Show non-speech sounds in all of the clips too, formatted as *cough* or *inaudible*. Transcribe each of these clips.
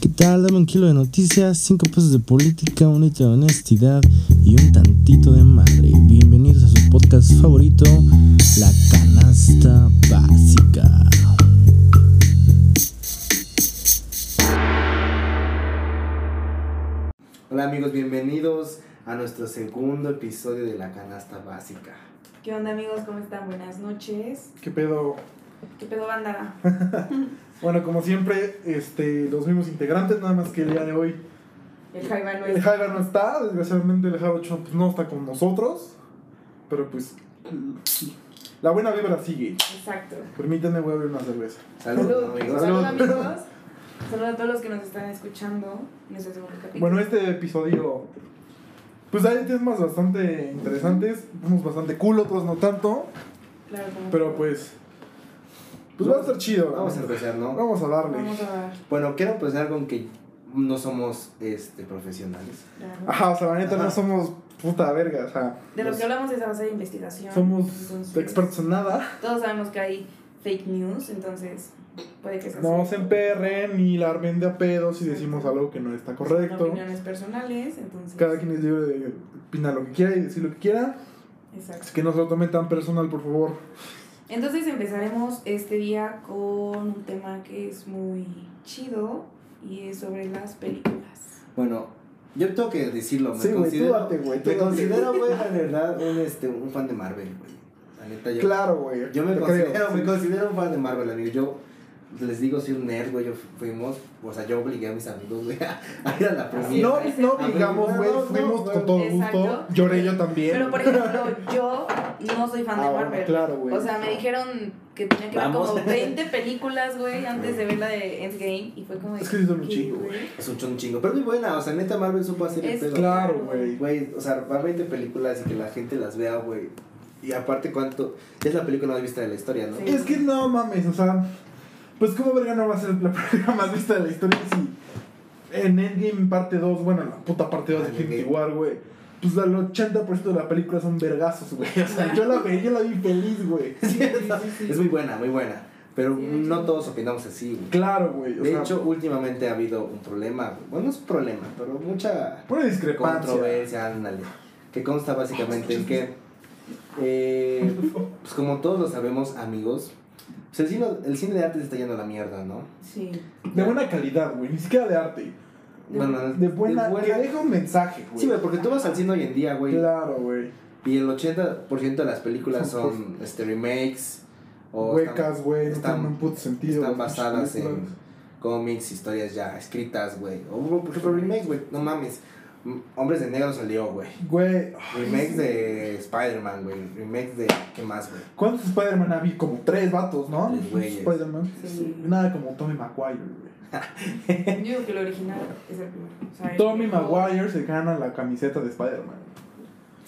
¿Qué tal? Dame un kilo de noticias, cinco pesos de política, un litro de honestidad y un tantito de madre. Bienvenidos a su podcast favorito, La Canasta Básica. Hola amigos, bienvenidos a nuestro segundo episodio de La Canasta Básica. ¿Qué onda amigos? ¿Cómo están? Buenas noches. ¿Qué pedo? ¿Qué pedo banda? *laughs* Bueno, como siempre, este, los mismos integrantes, nada más que el día de hoy. El Jaiba no El. Jaiba no está, desgraciadamente el Jaiba 8 pues, no está con nosotros. Pero pues, la buena vibra sigue. Exacto. Permítanme, voy a abrir una cerveza. Saludos amigos. Salud, Salud. amigos. *laughs* Saludos a todos los que nos están escuchando en este segundo capítulo. Bueno, este episodio, pues hay temas bastante interesantes, unos bastante cool, otros no tanto. Claro, como- Pero pues, pues va a estar chido. Vamos a empezar, ¿no? Vamos a darle. Vamos a ver. Bueno, quiero empezar con que no somos este, profesionales. claro. Ajá, o sea, la neta Ajá. no somos puta verga, o sea, De lo que hablamos es a base de investigación. somos entonces, expertos en nada. Todos sabemos que hay fake news, entonces puede que sea No se emperren ni la armen de a pedos y decimos algo que no está Son correcto. opiniones personales, entonces. Cada quien es libre de opinar lo que quiera y decir lo que quiera. Exacto. Así que no se lo tomen tan personal, por favor. Entonces empezaremos este día con un tema que es muy chido y es sobre las películas. Bueno, yo tengo que decirlo, me Sí, güey, considero, tú date, güey, tú me considero, güey, la verdad, un, este, un fan de Marvel, güey. Claro, güey. yo me te considero, creo, me sí. considero un fan de Marvel, amigo. Yo les digo, soy un nerd, güey, yo fuimos, o sea, yo obligué a mis amigos, güey, a, *laughs* a ir a la premiere. No, no digamos, no, güey, fuimos con todo Exacto. gusto. Lloré yo también. Pero por ejemplo, yo no soy fan de Ah, Marvel. claro, güey. O sea, me dijeron que tenía que ver como 20 películas, güey, antes de ver la de Endgame y fue como de, Es que son un ¿qué, chingo, güey. Es un chon- chingo, pero muy buena, o sea, neta Marvel supo hacer el Es pedo. Claro, güey. Güey, o sea, va 20 películas y que la gente las vea, güey. Y aparte, ¿cuánto? Es la película más vista de la historia, ¿no? Sí. Es que no mames, o sea, pues como verga no va a ser la *laughs* película más vista de la historia si en Endgame parte 2, bueno, la puta parte 2 de Infinity. War, güey. Pues el 80% de la película son vergazos, güey. O sea, yo la vi, yo la vi feliz, güey. *laughs* Es muy buena, muy buena. Pero Sí, no todos opinamos así, güey. Claro, güey. De sea, hecho, últimamente ha habido un problema, güey. Bueno, no es un problema, pero mucha una discrepancia. controversia, ándale. Que consta básicamente en que, eh, pues como todos lo sabemos, amigos, pues el cine, el cine de arte se está yendo a la mierda, ¿no? Sí. De buena calidad, güey. Ni siquiera de arte. Bueno, De buena, que deja un mensaje, güey. Sí, güey, porque tú vas al cine hoy en día, güey. Claro, güey. Y el 80% de las películas son este, remakes o Huecas, güey. No están- tienen un puto sentido. están basadas en cómics, historias ya escritas, güey. O por ejemplo remakes, güey. No mames. Hombres de Negro salió, güey. Güey. Remakes de Spider-Man, güey. Remakes de... ¿Qué más, güey? ¿Cuántos Spider-Man había? Como tres vatos, ¿no? Tres güeyes. Spider-Man. Sí. Nada como Tommy Maguire, güey. *laughs* Yo digo que el original es el primero. O sea, el Tommy primero- Maguire se gana la camiseta de Spider-Man.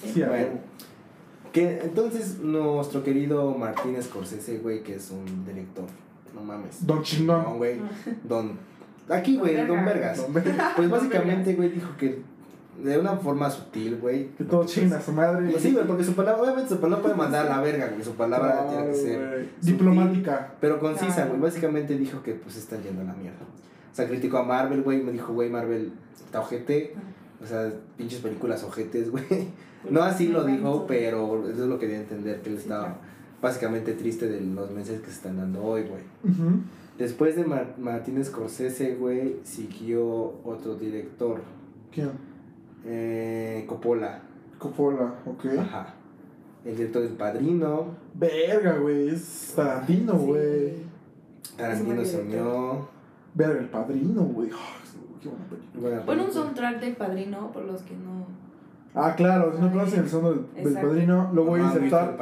Sí. Sí, a Bueno. huevo. Que entonces nuestro querido Martín Scorsese, güey, que es un director. No mames. Don No, Chingón. güey. Don... Aquí, güey, Don. Vergas. Don Vergas. Pues básicamente, güey, dijo que de una forma sutil, güey. Que todo chinga su madre. Pues sí, güey, porque su palabra, obviamente su palabra puede mandar a la verga, güey. Su palabra tiene que ser sutil, Diplomática. Pero concisa, güey. Básicamente dijo que pues están yendo a la mierda. O sea, criticó a Marvel, güey. Me dijo, güey, Marvel está ojete. O sea, pinches películas ojetes, güey. *laughs* No así lo dijo, pero eso es lo que dio a entender, que él estaba básicamente triste de los mensajes que se están dando hoy, güey. Ujú. Después de Mar- Martín Scorsese, güey, siguió otro director, ¿Quién? Eh, Coppola. Coppola, ok. Ajá. El director del Padrino. Verga, güey. Es Tarantino, Sí. güey. Tarantino Es se unió. Verga, el padrino, güey. Ay, qué buena película. Buena Pon un soundtrack del padrino, por los que no. Ah, claro, si no conocen el son del, padrino, lo voy a insertar.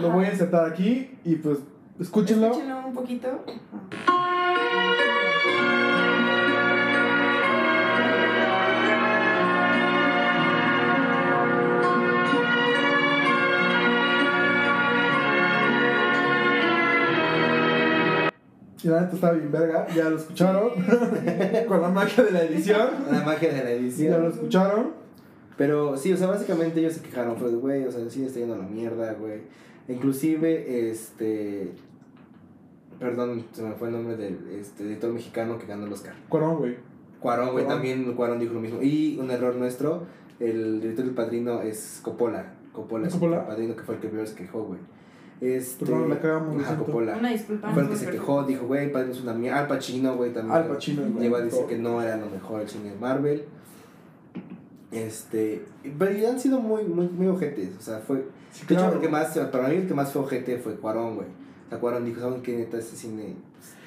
Lo voy a insertar aquí y pues escúchenlo. Escúchenlo un poquito. Y la neta está bien verga, ya lo escucharon. *laughs* Con la magia de la edición. La magia de la Ya lo edición. escucharon. Pero sí, o sea, básicamente ellos se quejaron, fue de, güey, o sea, cine está yendo a la mierda, güey. Inclusive, este... Perdón, se me fue el nombre del este, editor mexicano que ganó el Oscar. Cuarón, güey. Cuarón, güey, también Cuarón dijo lo mismo. Y un error nuestro, el director del padrino es Coppola. Coppola es ¿Coppola? el padrino que fue el que primero se quejó, güey. Este, Perdón, la cagamos, lo Ajá, siento. Coppola. Una disculpa. Fue el que se quejó, dijo, güey, padrino es una mierda. Al Pacino, güey, también. Al Pacino, güey, Llegó a decir que no era lo mejor el cine de Marvel. Este, pero ya han sido muy, muy, muy ojetes. O sea, fue. Sí, De hecho, el que más, para mí el que más fue ojete fue Cuarón, güey. O sea, Cuarón dijo, ¿saben qué neta este cine?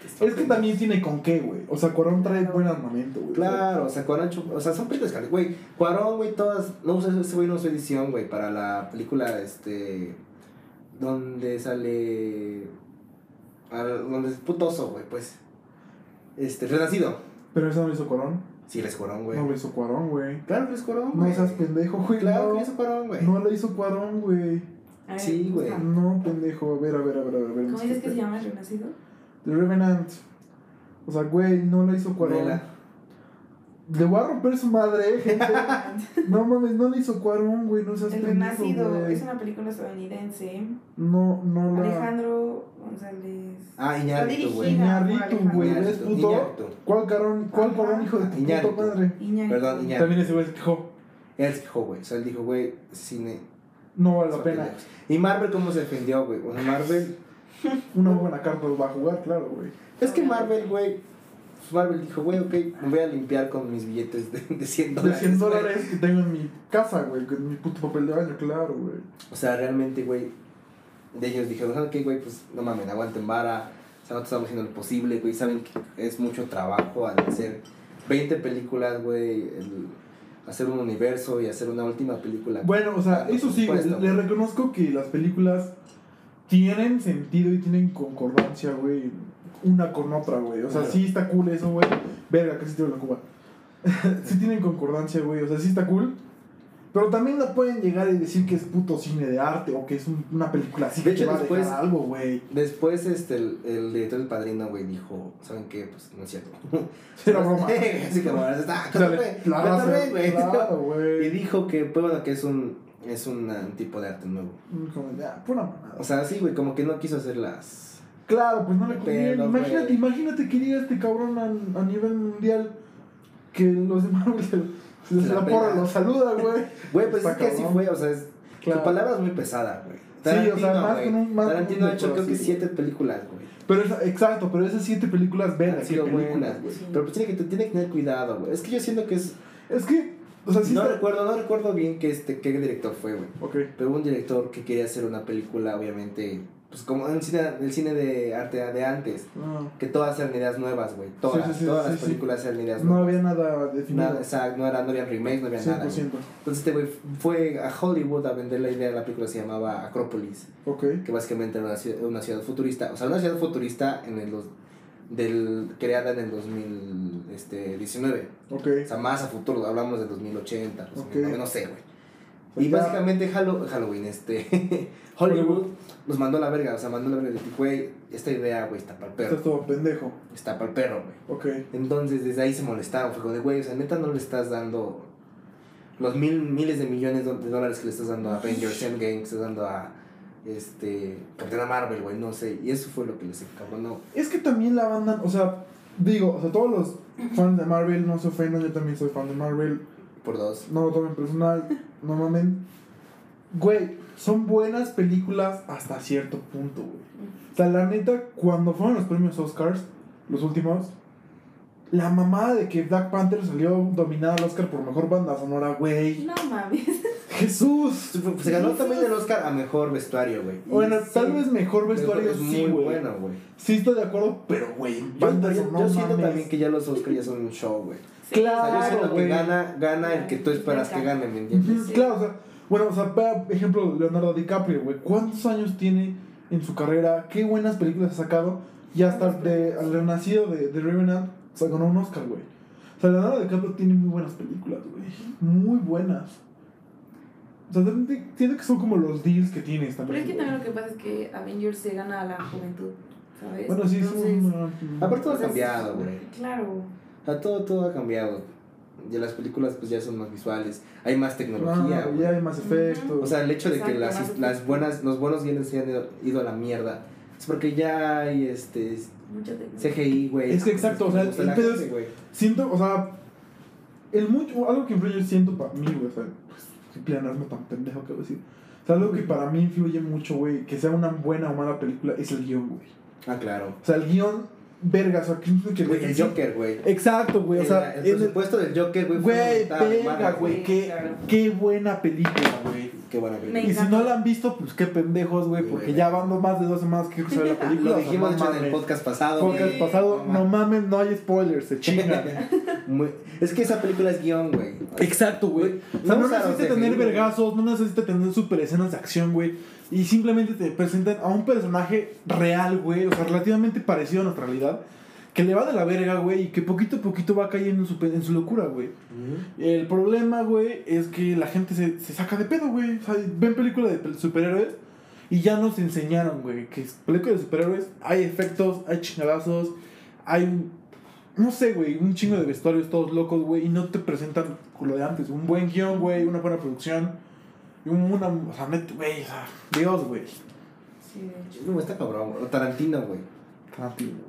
pues, Es que horrible"? también tiene con qué, güey. O sea, Cuarón trae buen armamento, güey. Claro, o sea, Cuarón, o sea, son películas que, güey, Cuarón, güey, todas, no ese güey no usó edición, güey, para la película, este, donde sale, al- donde es putoso, güey, pues, este, Renacido, Pero eso no lo hizo Cuarón. sí, eres Cuarón, güey, No lo hizo Cuarón, güey. claro que es Cuarón, No güey, seas pendejo, güey. claro no. que es Cuarón, güey, No lo hizo Cuarón, güey. Sí, güey. No, pendejo. A ver, a ver, a ver, a ver. a ver. ¿Cómo dices que se llama el renacido? The Revenant. O sea, güey, no lo hizo Cuarón. Vela. Le voy a romper su madre, gente. *laughs* no mames, no le hizo Cuarón, güey. No seas El pendejo, renacido güey. es una película estadounidense. No, no la. Alejandro González. ah, Iñárritu, güey, Iñárritu, güey, ¿ves, puto? Iñárritu. ¿Cuál Cuarón, cuál. Cuarón, hijo de tu puta madre? Iñárritu. Perdón, Iñárritu. También ese güey se quejó. él se quejó, güey, o sea, él dijo, güey, cine, No vale la pena. y Marvel, ¿cómo se defendió, güey, o sea, Marvel, *laughs* Una buena carta va a jugar, claro, güey. Es que Marvel, güey. Pues Marvel dijo, güey, ok, me voy a limpiar con mis billetes de, de 100 De dólares. 100 güey". dólares que tengo en mi casa, güey, con mi puto papel de baño, claro, güey. O sea, realmente, güey, de ellos dijeron, ¿saben qué, güey? Pues no mames, aguanten vara. O sea, nosotros estamos haciendo lo posible, güey. Saben que es mucho trabajo al hacer 20 películas, güey. hacer un universo y hacer una última película. Bueno, o sea, eso sí, güey, le reconozco que las películas tienen sentido y tienen concordancia, güey, una con otra, güey. O sea, Claro. sí está cool eso, güey. Verga, casi tiro la cuba. *laughs* sí tienen concordancia, güey, o sea, sí está cool. Pero también no pueden llegar y decir que es puto cine de arte o que es un- una película así De que hecho, va después- algo, güey. Después, este, el, el director del padrino, güey, dijo, ¿saben qué? Pues no es cierto. *laughs* Era broma. Así como, está, O sea, cotorre, la raza, cotorre, güey. claro, Y dijo que, pues bueno, que es un, es un, uh, tipo de arte nuevo. Como, ya, pura mamada. O sea, sí, güey, como que no quiso hacer las... Claro, pues no le conviene. Imagínate, imagínate que diga este cabrón a, a nivel mundial que los de Marvel se, se, Se la la porra pela. lo saluda, güey. *laughs* Güey, pues Está es que así fue, o sea, es, Claro. su palabra es muy pesada, güey. Sí, o sea, más güey. con un- más Tarantino ha hecho creo que sí. siete películas, güey. Pero esa- exacto, pero esas siete películas, ven, qué sido películas, buenas, güey. Sí. Pero pues tiene que, tiene que tener cuidado, güey. Es que yo siento que es... Es que, o sea, sí no está- recuerdo, no recuerdo bien que este, qué director fue, güey. Ok. Pero hubo un director que quería hacer una película, obviamente, pues como en el cine, el cine de arte de antes. No, Que todas eran ideas nuevas, güey. Todas, Sí, sí, sí, todas las películas eran ideas no nuevas. había nada definido. Nada, exacto, no, era, no había remakes, no había nada. 100%. güey. Entonces este güey fue a Hollywood a vender la idea de la película, se llamaba Acrópolis, Ok. que básicamente era una ciudad, una ciudad futurista, o sea, una ciudad futurista en el del creada en el 2019, Ok. o sea, más a futuro, hablamos del 2080, 2009, Ok. no sé, güey. Pues Y ya- básicamente Hallow- Halloween, este *laughs* Hollywood nos mandó a la verga, o sea, mandó a la verga, dijo, güey, esta idea, güey, está para el perro, todo pendejo. está para el perro, güey. Ok. Entonces desde ahí se molestaron, fue como de, güey, o sea, neta no le estás dando los mil, miles de millones de dólares que le estás dando a Avengers Endgame, que estás dando a este Capitana Marvel, güey, no sé, y eso fue lo que les encabronó. Es que también la banda, o sea, digo, o sea, todos los fans de Marvel no se ofendan, yo también soy fan de Marvel. Por dos. No lo tomen personal, no mamen. Güey, son buenas películas hasta cierto punto, güey. O sea, la neta, cuando fueron los premios Oscars, los últimos, la mamada de que Black Panther salió dominada al Oscar por mejor banda sonora, güey. No mames. Jesús. Se ganó también el Oscar a mejor vestuario, güey. Bueno, sí, tal vez mejor vestuario es sí, muy bueno, güey. Sí estoy de acuerdo, pero güey, banda yo- sonora, yo siento mames. también que ya los Oscars ya son un show, güey. Sí. O sea, yo Claro, siento que gana, gana el que tú esperas que gane, ¿me entiendes? Claro, o sea, bueno, o sea, vea, ejemplo, Leonardo DiCaprio, güey. ¿Cuántos años tiene en su carrera? ¿Qué buenas películas ha sacado? Y hasta de, al renacido de, de Revenant se ganó un Oscar, güey. O sea, Leonardo DiCaprio tiene muy buenas películas, güey. Muy buenas. O sea, siento que son como los deals que tienes Pero también. es que también lo que pasa es que Avengers se gana a la juventud, ¿sabes? Bueno, sí, es un... Aparte todo ha cambiado, güey. Claro. O sea, todo, todo ha cambiado. Ya las películas pues ya son más visuales, hay más tecnología. No, güey. ya hay más efectos. O sea, el hecho de que Exacto, las, más las efectos. buenas, los buenos guiones se han ido, ido a la mierda. Es porque ya hay este Mucha tecnología. CGI, güey. Es que exacto, o sea, Gusta el pedo es-. Siento, o sea, el mucho, algo que influye, siento para mí, güey, o sea, pues, pleonasmo tan pendejo que voy a decir. O sea, algo que para mí influye mucho, güey, que sea una buena o mala película, es el guion, güey. Ah, claro. O sea, el guion, verga, o que, que Güey, el Joker, güey. Exacto, güey, o sea, el, el presupuesto del Joker, güey. Güey, verga, güey, qué, qué buena película, güey. Y si no la han visto, pues qué pendejos, güey, porque ya van más de dos semanas que se ve la película. Lo o sea, dijimos no en el podcast pasado. Podcast pasado, No no mames. no hay spoilers, se chingan. *laughs* Es que esa película es guion, güey. Exacto, güey. O sea, No necesita tener vergazos, no necesita tener super escenas de acción, güey. Y simplemente te presentan a un personaje real, güey. O sea, relativamente parecido a nuestra realidad. Que le va de la verga, güey. Y que poquito a poquito va cayendo en su, en su locura, güey. El problema, güey, es que la gente se, se saca de pedo, güey. O sea, ven películas de superhéroes y ya nos enseñaron, güey, que es películas de superhéroes hay efectos, hay chingadazos, hay un, no sé, güey, un chingo de vestuarios todos locos, güey, y no te presentan lo de antes. Un buen guion, güey, una buena producción. Y un- una, o sea, net- güey, o sea, Dios, güey. Sí, de hecho. No, está cabrón. Tarantino, güey.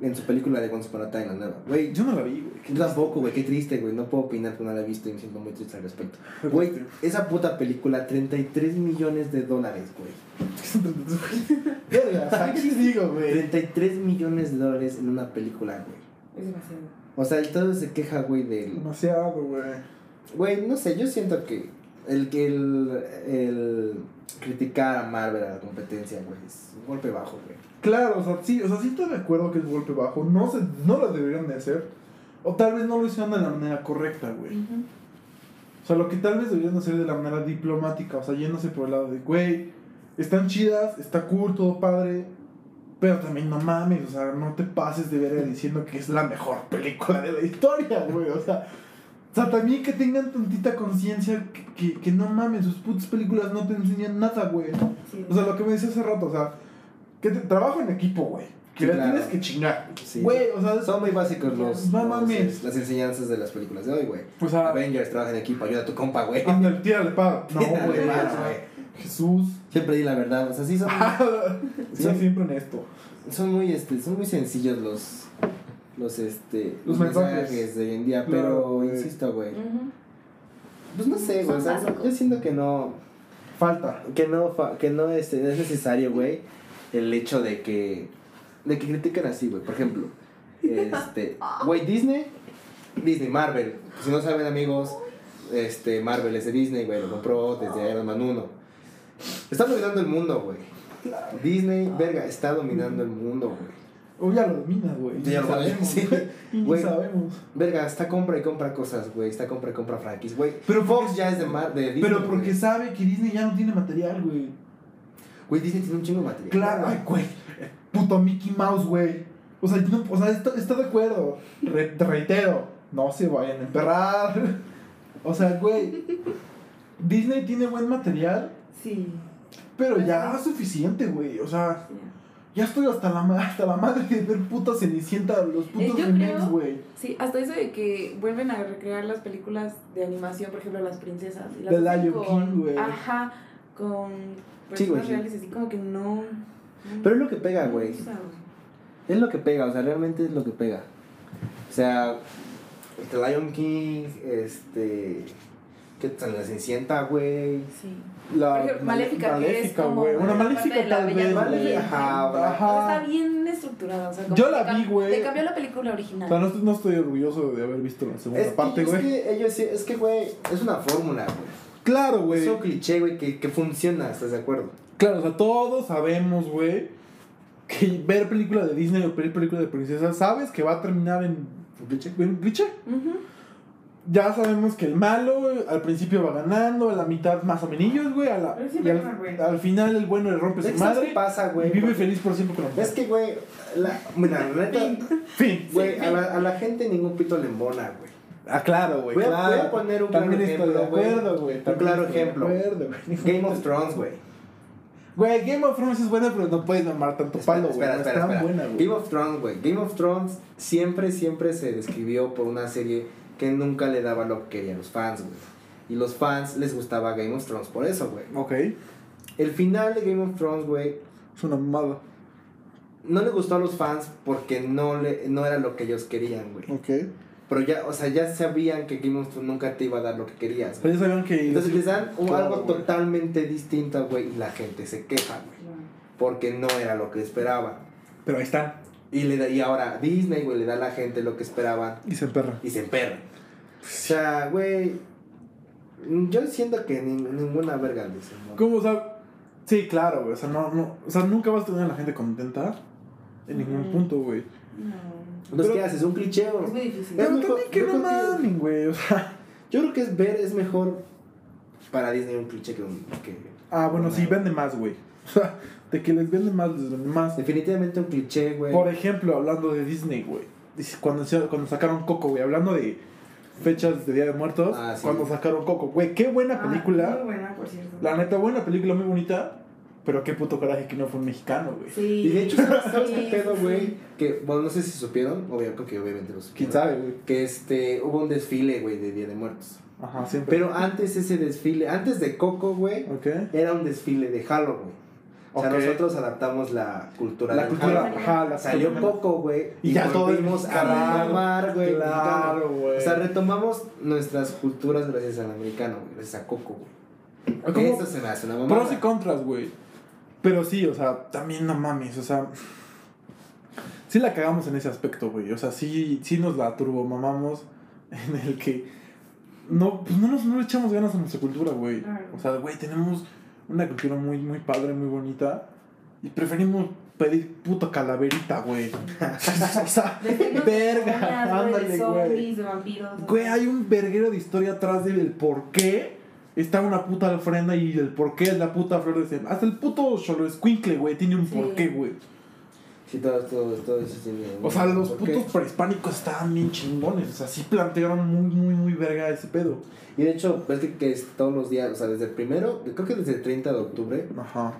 En su película de Once Upon a Time, la nueva. Güey, Yo no la vi, güey. yo tampoco, güey. Qué triste, güey. No puedo opinar que no la he visto y me siento muy triste al respecto. Güey, esa puta película, 33 millones de dólares, güey. *laughs* Verga, o sea, *laughs* ¿qué te digo, güey? 33 millones de dólares en una película, güey. Es demasiado. O sea, el todo se queja, güey, del... Demasiado, güey. Güey, no sé, yo siento que el que el, el criticar a Marvel a la competencia, güey, es un golpe bajo, güey. Claro, o sea, sí, o sea, sí estoy de acuerdo que es golpe bajo. No, se, no lo deberían de hacer. O tal vez no lo hicieron de la manera correcta, güey. Ujú. O sea, lo que tal vez deberían hacer de la manera diplomática, o sea, yéndose por el lado de, güey, están chidas, está cool, todo padre, pero también no mames, o sea, no te pases de ver diciendo que es la mejor película de la historia, güey, o sea, o sea, también que tengan tantita conciencia que, que, que no mames, sus putas películas no te enseñan nada, güey. Sí. O sea, lo que me decía hace rato, o sea, que te, trabajo en equipo, güey, que Sí, la claro. tienes que chingar, Sí. güey, o sea, Son muy básicos los, No los, mames. las enseñanzas de las películas de hoy, güey. o sea, Avengers, trabaja en equipo, ayuda a tu compa, güey. ándale, tírale para, *laughs* no, Tírale güey, más, no, güey. Jesús. Siempre di la verdad, o sea, sí son, *laughs* Soy siempre honesto. son muy, este, son muy sencillos los, los, este, Los mensajes. de hoy en día, Claro, pero insisto, güey. Pues no sé, güey, o Son sea, yo siento que no, Falta. que no, fa- que no este, no es necesario, güey, el hecho de que, de que critiquen así, güey. Por ejemplo, este, *laughs* güey, Disney, Disney, Marvel. Si no saben, amigos, este, Marvel es de Disney, güey, lo compró desde Iron Man 1. Está dominando el mundo, güey. Disney, verga, está dominando el mundo, güey. O ya lo dominas, güey. Ya lo sabemos. sí. Y ni sabemos. Verga, está compra y compra cosas, güey. Está compra y compra franquicias, güey. Pero Fox ya es de, Mar de Disney. Pero porque güey. sabe que Disney ya no tiene material, güey. Güey, Disney tiene un chingo de material. Claro, ay, güey. Puto Mickey Mouse, güey. O sea, no, o sea está, está de acuerdo. Re- te reitero, no se vayan a emperrar. O sea, güey. Disney tiene buen material, Sí. pero ya es suficiente, güey. O sea, sí. ya estoy hasta la, ma- hasta la madre de ver puta Cenicienta, los putos Eh, remakes, güey. Sí, hasta eso de que vuelven a recrear las películas de animación, por ejemplo, las princesas. Y las The Lion King, güey. Ajá, con personas sí. reales, así como que no. Pero es lo que pega, güey. Es lo que pega, o sea, realmente es lo que pega. O sea, The Lion King, este. ¿Qué tal? La Cenicienta, güey. Sí. La ejemplo, Maléfica, que es como güey. Una maléfica de tal Bella vez. Ajá, O sea, está bien estructurada. O sea, Yo la vi, güey. Le cambió la película O original. sea, no, estoy- no estoy orgulloso de haber visto la segunda Es, parte, es güey. que ellos sí- es que, güey, es una fórmula, güey. Claro, güey. Es un cliché, güey, que, que funciona, ¿estás de acuerdo? Claro, o sea, todos sabemos, güey, que ver película de Disney o ver película de princesas, sabes que va a terminar en ¿Un cliché? en cliché. Ujú. Ya sabemos que el malo güey, al principio va ganando, a la mitad más o menos, güey, a la- sí y al, güey. al final el bueno le rompe su que ¿sabes madre qué pasa, y güey? vive Porque- feliz por siempre con la Es que, güey, la, mira, la neta, Fin. güey, a la, a la gente ningún pito le embona, güey. Ah, claro, güey. Voy claro. voy a poner un También claro estoy de acuerdo, güey. Un claro ejemplo. acuerdo. Game of Thrones, güey. Güey, Game of Thrones es buena, pero no puedes mamar tanto palo, güey. espera, No espera, es tan espera. buena, güey. Game of Thrones, güey. Game of Thrones siempre, siempre se describió por una serie que nunca le daba lo que querían los fans, güey. Y los fans les gustaba Game of Thrones por eso, güey. Ok. El final de Game of Thrones, güey, Es una mamada. no le gustó a los fans porque no, le, no era lo que ellos querían, güey. Ok. Pero ya, o sea, ya sabían que Game of Thrones nunca te iba a dar lo que querías. Pero ya sabían que. Entonces les dan un- Claro, algo totalmente distinto, güey, y la gente se queja, güey. Porque no era lo que esperaban. Pero ahí están. Y, le da, y ahora Disney, güey, le da a la gente lo que esperaban Y se emperran. y se emperra. O sea, güey, yo siento que ni- ninguna verga les ¿no? ¿Cómo, o sea? Sí, claro, güey. O sea, no, no. O sea, nunca vas a tener a la gente contenta. En ningún punto, güey. No. Entonces, ¿qué haces? ¿Un cliché o...? Es muy difícil. Pero mejor- también que yo no creo que- mamen, güey. O sea. Yo creo que es ver, es mejor para Disney un cliché que un... Que, Ah, bueno, sí, vende más, güey. O sea, de que les vende más, les vende más. Definitivamente un cliché, güey. Por ejemplo, hablando de Disney, güey. Cuando, cuando sacaron Coco, güey. Hablando de fechas de Día de Muertos. Ah, sí. Cuando sacaron Coco, güey. Qué buena Ah, película. Muy buena, por cierto. La neta, buena película, muy bonita. Pero qué puto coraje que no fue un mexicano, güey. Sí. Y de hecho, *laughs* ¿sabes, Sí, qué pedo, güey? sí. Que, bueno, no sé si supieron, obviamente, que obviamente lo supieron. ¿Quién sabe, güey? Que este, hubo un desfile, güey, de Día de Muertos. Ajá, siempre. Pero antes ese desfile, antes de Coco, güey, Ok. era un desfile de Halloween. O sea, nosotros adaptamos la cultura La del cultura, Halloween. ajá, la Salió cultura. Coco, güey. Y ya volvimos a retomar, güey. Claro, güey. O sea, retomamos nuestras culturas gracias al americano, güey. Gracias a Coco, güey. ¿Cómo? Eso se me hace una mamada. Pros y contras, güey. Pero sí, o sea, también no mames, o sea. Sí la cagamos en ese aspecto, güey. O sea, sí, sí nos la turbomamamos en el que. No, pues no, nos, no echamos ganas a nuestra cultura, güey. O sea, güey, tenemos una cultura muy, muy padre, muy bonita. Y preferimos pedir puto calaverita, güey. *laughs* o sea, verga, ándale, güey. Güey, hay un verguero de historia atrás del por qué está una puta ofrenda y el por qué es la puta flor de Hasta el puto Cholo Escuincle, güey, tiene un Sí. porqué, güey. Sí, todo, todo, todo eso tiene. O sea, los putos prehispánicos estaban bien chingones. O sea, sí plantearon muy, muy, muy verga ese pedo. Y de hecho, ves que, que es todos los días, o sea, desde el primero, creo que desde el 30 de octubre Ajá.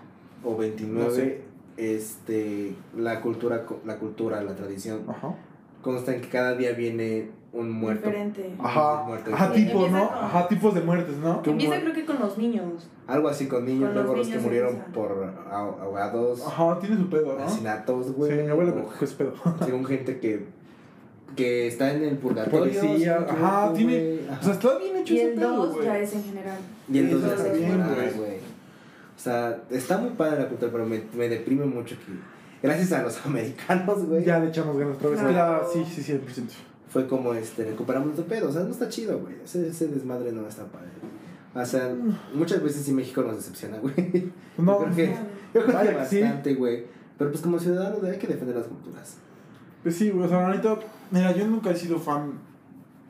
o 29, No sé. este, la cultura, co- la cultura, la tradición, Ajá. consta en que cada día viene un muerto. Diferente. Ajá. Muerte Ajá, tipos, ¿no? Con- Ajá, tipos de muertes, ¿no? Empieza creo que con los niños. Algo así con niños, Con los luego los que niños murieron empiezan. por ah- ahogados, Ajá, tiene su pedo, ¿no? Sí, asesinatos, güey. mi abuela me o cogió ese pedo. según gente que, que está en el purgatorio. Policía, ajá, tiene-. Ajá. O sea, está bien hecho Y ese el pedo, 2 güey. ya es en general. Y el Eso 2 está está bien, güey. O sea, está muy padre la cultura, pero me, me deprime mucho que, gracias a los *laughs* americanos, güey, Ya le echamos ganas otra vez. Claro. Ya, sí, sí, 100%. Fue como, este, recuperamos nuestro pedo. O sea, no está chido, güey. Ese, ese desmadre no está padre. O sea, muchas veces sí México nos decepciona, güey. No, Yo creo que, yo creo Vaya que que sí. bastante, güey. Pero pues como ciudadanos hay que defender las culturas. Pues sí, güey, o sea, ahorita, mira, yo nunca he sido fan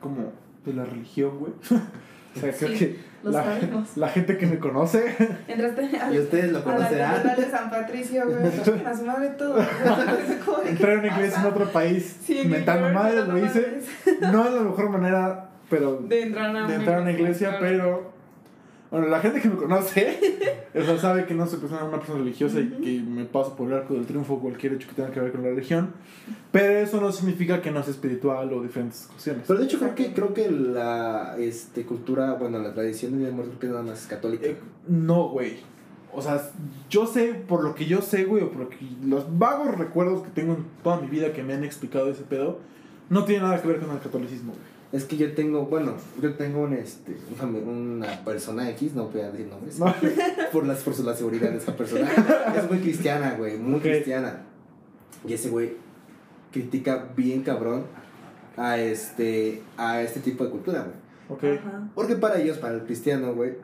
como de la religión, güey. *laughs* o sea, creo Sí, que lo la, sabemos. *laughs* la gente que me conoce, Entraste Y ustedes lo a la conocerán. catedral de San Patricio, güey. *laughs* A su madre todo. *laughs* Entrar una iglesia en otro país, Sí, mentando madre, lo hice. No es la mejor manera, pero De entrar a de entrar a una iglesia, claro. pero bueno, la gente que me conoce *laughs* o sea, sabe que no soy persona, una persona religiosa y que me paso por el arco del triunfo cualquier hecho que tenga que ver con la religión, pero eso no significa que no sea espiritual o diferentes cuestiones. Pero de hecho creo que, creo que la este, cultura, bueno, la tradición de Día de Muertos creo que nada más es católica. Eh, no, güey. O sea, yo sé, por lo que yo sé, güey, o por lo que los vagos recuerdos que tengo en toda mi vida que me han explicado ese pedo, no tiene nada que ver con el catolicismo, güey. Es que yo tengo, bueno, yo tengo un, este, una, una persona X, no voy a decir nombres, No. *laughs* por, las, por su- la seguridad de esa persona. es muy cristiana, güey, muy cristiana. Y ese güey critica bien cabrón a este, a este tipo de cultura, güey. Ok. Ajá. Porque para ellos, para el cristiano, güey,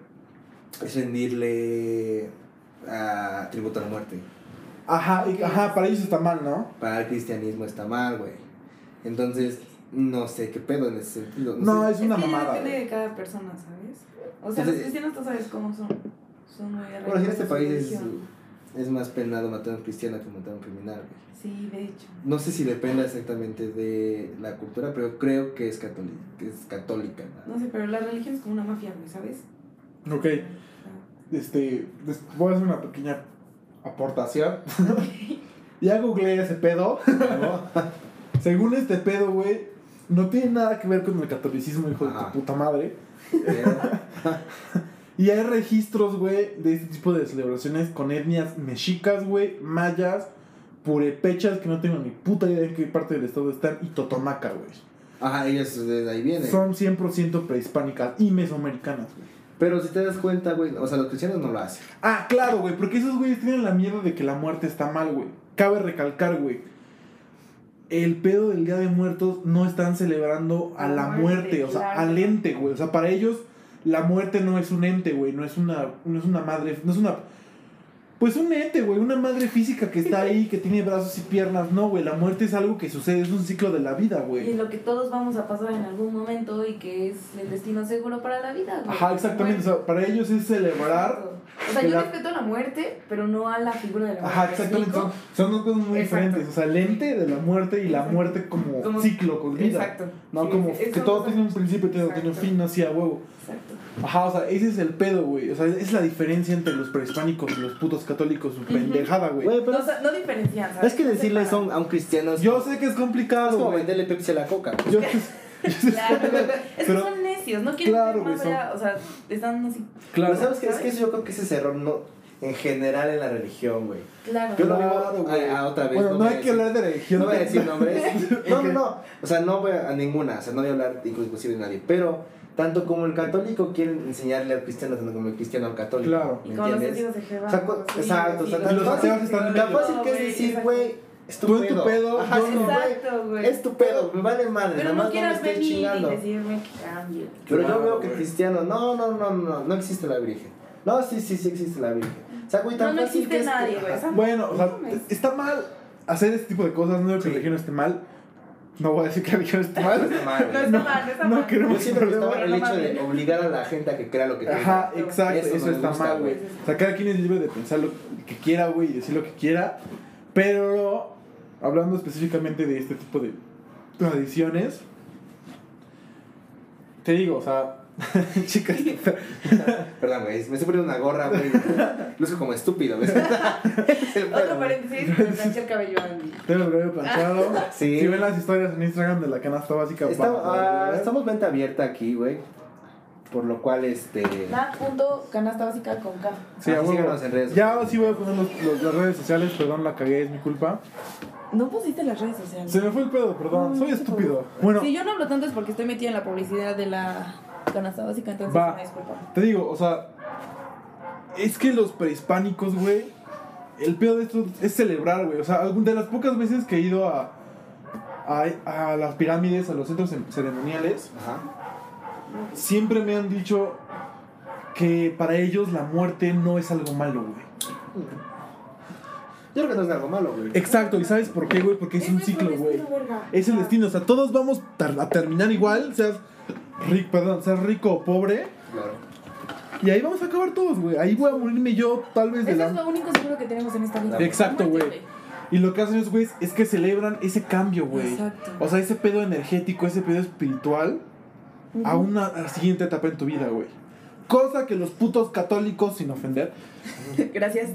es rendirle a tributo a la muerte. Ajá, y- ajá, para ellos está mal, ¿no? Para el cristianismo está mal, güey. Entonces, no sé qué pedo en ese sentido. No, sé. es una que mamada. depende de cada persona, ¿sabes? O sea, Entonces- los cristianos tú sabes cómo son. Son muy Bueno, si en este país es, religión. es más penado matar a un cristiano que matar a un criminal, güey. Sí, de hecho. No sé si depende exactamente de la cultura, pero creo que es católica. Que es católica ¿no? No sé, pero la religión es como una mafia, güey, ¿sabes? Ok, este, voy a hacer una pequeña aportación. *laughs* ya googleé ese pedo. *laughs* Según este pedo, güey, no tiene nada que ver con el catolicismo, hijo de tu puta madre. *laughs* Y hay registros, güey, de este tipo de celebraciones con etnias mexicas, güey, mayas, purepechas, que no tengo ni puta idea en qué parte del estado están, y totonaca, güey. Ajá, ellas desde ahí vienen. son 100% prehispánicas y mesoamericanas, güey. Pero si te das cuenta, güey, o sea, los cristianos no lo hacen. Ah, claro, güey, porque esos güeyes tienen la mierda de que la muerte está mal, güey. Cabe recalcar, güey. El pedo del Día de Muertos no están celebrando a La la muerte, muerte, o sea, claro. al ente, güey. O sea, para ellos la muerte no es un ente, güey, no es una no es una madre, no es una pues un ente, güey, una madre física que está ahí, que tiene brazos y piernas. No, güey, la muerte es algo que sucede, es un ciclo de la vida, Y güey. lo que todos vamos a pasar en algún momento y que es el destino seguro para la vida. güey. Ajá, exactamente, o sea, para ellos es celebrar O sea, yo la- respeto la muerte, pero no a la figura de la muerte. Ajá, ¿me exactamente. Son, dos cosas muy Exacto. diferentes. O sea, el ente de la muerte y la Exacto. muerte como, Como- ciclo con vida. Exacto. No, Sí, como que todo no tiene un principio y todo tiene un fin, así a huevo. Exacto. Ajá, o sea, ese es el pedo, güey. O sea, es la diferencia entre los prehispánicos y los putos católicos. Su pendejada, güey. Güey, pero No, sa- no diferencian, ¿sabes? es que decirle son a un cristiano es, Yo sé que es es complicado, como güey. venderle Pepsi a la coca. Yo, *laughs* Claro, es que Pero- son necios, no quieren Claro, ver más güey, son- allá, o sea, están así. claro. Pero ¿sabes qué? Es que eso yo creo que ese es error no, en general en la religión, güey. Claro. Yo lo Claro, güey. a, a otra vez. Bueno, no voy a hay que decir- hablar de religión. No voy a decir nombres. *laughs* No, no, no. O sea, no voy a, a ninguna. O sea, no voy a hablar inclusive de nadie. Pero tanto como el católico quiere enseñarle al cristiano, tanto como el cristiano al católico. Claro. Y ¿Me con los testigos de Jehová. O sea, sí, exacto, o sea, sí, tan los fácil, están tan fácil que es No, decir, güey, es tu Tú en tu pedo. pedo, Ajá, yo no. güey. Exacto, güey. Es tu pedo, me vale madre. Pero nada no más me quieras estés venir chingando. y decirme que cambie. Pero yo Claro, veo que güey. cristiano, no, no, no, no, no existe la Virgen. No, sí, sí, sí existe la Virgen. O sea, güey, tan No, no fácil existe que nadie, güey. Bueno, o sea, No está mal hacer este tipo de cosas. No digo que Sí. la religión esté mal. No voy a decir que la religión *laughs* esté mal. No está mal, No güey. está mal, no está no mal. queremos- Yo siento que está mal el No hecho de obligar a la gente a que crea lo que crea. Ajá, exacto, Eso eso, no está gusta, mal, güey. güey. O sea, cada quien es libre de pensar lo que quiera, güey, y decir lo que quiera. Pero, hablando específicamente de este tipo de tradiciones, te digo, o sea, *laughs* chicas, *laughs* *laughs* Perdón, güey, me estoy poniendo una gorra, güey. Luzco como estúpido, ¿ves? Otro paréntesis, me planché el cabello a Andy. tengo el cabello planchado. Sí. Si ven las historias en Instagram de la canasta básica, a ah, estamos venta abierta aquí, güey. Por lo cual, este. La punto canasta básica con K. Sí, Ah, síganos en redes Ya sí voy a poner los- los- las redes sociales, perdón, la cagué, es mi culpa. No pusiste las redes sociales. Se me fue el pedo, perdón, soy estúpido. Bueno, Si yo no hablo tanto es porque estoy metida en la publicidad de la canasta básica, entonces Va. me disculpa. Te digo, o sea, es que los prehispánicos, güey, el pedo de esto es celebrar, güey. O sea, algún- de las pocas veces que he ido a, a, a las pirámides, a los centros ceremoniales, Ajá. siempre me han dicho que para ellos la muerte no es algo malo, güey. Yo creo que no es algo malo, güey. Exacto, ¿y sabes por qué, güey? Porque es un ciclo, güey. Es el destino, o sea, todos vamos a terminar igual, seas rico, perdón, seas rico o pobre, Claro. y ahí vamos a acabar todos, güey. Ahí voy a morirme yo, tal vez de Eso la... es lo único seguro que tenemos en esta vida. Exacto, güey. Y lo que hacen esos güeyes es que celebran ese cambio, güey. Exacto. O sea, ese pedo energético, ese pedo espiritual a una a la siguiente etapa en tu vida, güey. Cosa que los putos católicos, sin ofender, Gracias.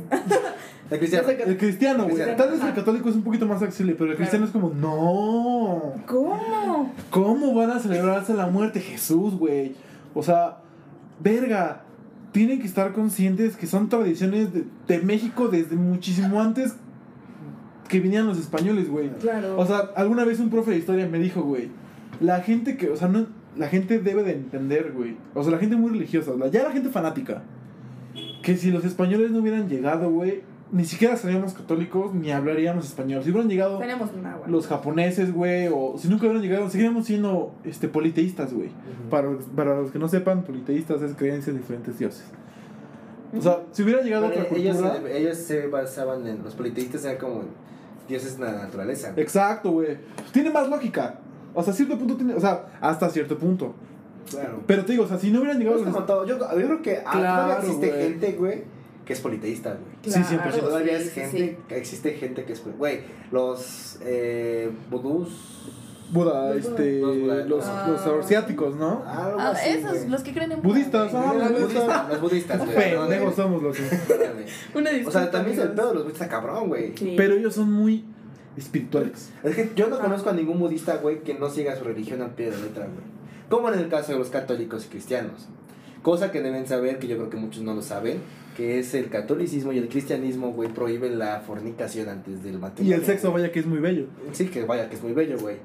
El cristiano. el cristiano, güey. Tal vez el católico es un poquito más accesible, pero el cristiano es como, no. ¿Cómo? ¿Cómo van a celebrarse la muerte? Jesús, güey. O sea, verga. Tienen que estar conscientes que son tradiciones de, de México desde muchísimo antes que vinieran los españoles, güey. Claro. O sea, alguna vez un profe de historia me dijo, güey, la gente que, o sea, no, la gente debe de entender, güey. O sea, la gente muy religiosa, la- ya la gente fanática. Que si los españoles no hubieran llegado, güey, ni siquiera seríamos católicos ni hablaríamos español. Si hubieran llegado tenemos un agua. los japoneses, güey, o si nunca hubieran llegado, seguiríamos siendo este, politeístas, güey. Para, para los que no sepan, politeístas es creencias de diferentes dioses. O sea, si hubiera llegado Bueno, otra ellos, cultura... se, ellos se basaban en. Los politeístas eran como dioses de la naturaleza. Exacto, güey. Tiene más lógica. O sea, cierto punto tiene... O sea, hasta cierto punto. Claro. Pero te digo, o sea, si no hubieran llegado Es los... Yo, yo creo que ah, Claro, todavía existe güey. gente, güey, que es politeísta, güey. Sí, 100%. Todavía sí, es sí, gente, sí. que existe gente que es. Güey, los eh, vudús. Buda, Los este... Los Buda. Los, Ah. los asiáticos, ¿no? Algo Ah, así, esos, los que creen en Buda, Budistas, güey. ah, los budistas, los budistas, güey. Pendejos somos los... perdóname. *laughs* Una O sea, también es el pedo de los budistas cabrón, güey. Sí. Pero ellos son muy espirituales. Es que yo no Ah. conozco a ningún budista, güey, que no siga su religión al pie de la letra, güey. Como en el caso de los católicos y cristianos. Cosa que deben saber, que yo creo que muchos no lo saben, que es el catolicismo y el cristianismo, güey, prohíben la fornicación antes del Y matrimonio. el sexo, vaya que es muy bello. Sí, que vaya, que es muy bello, güey.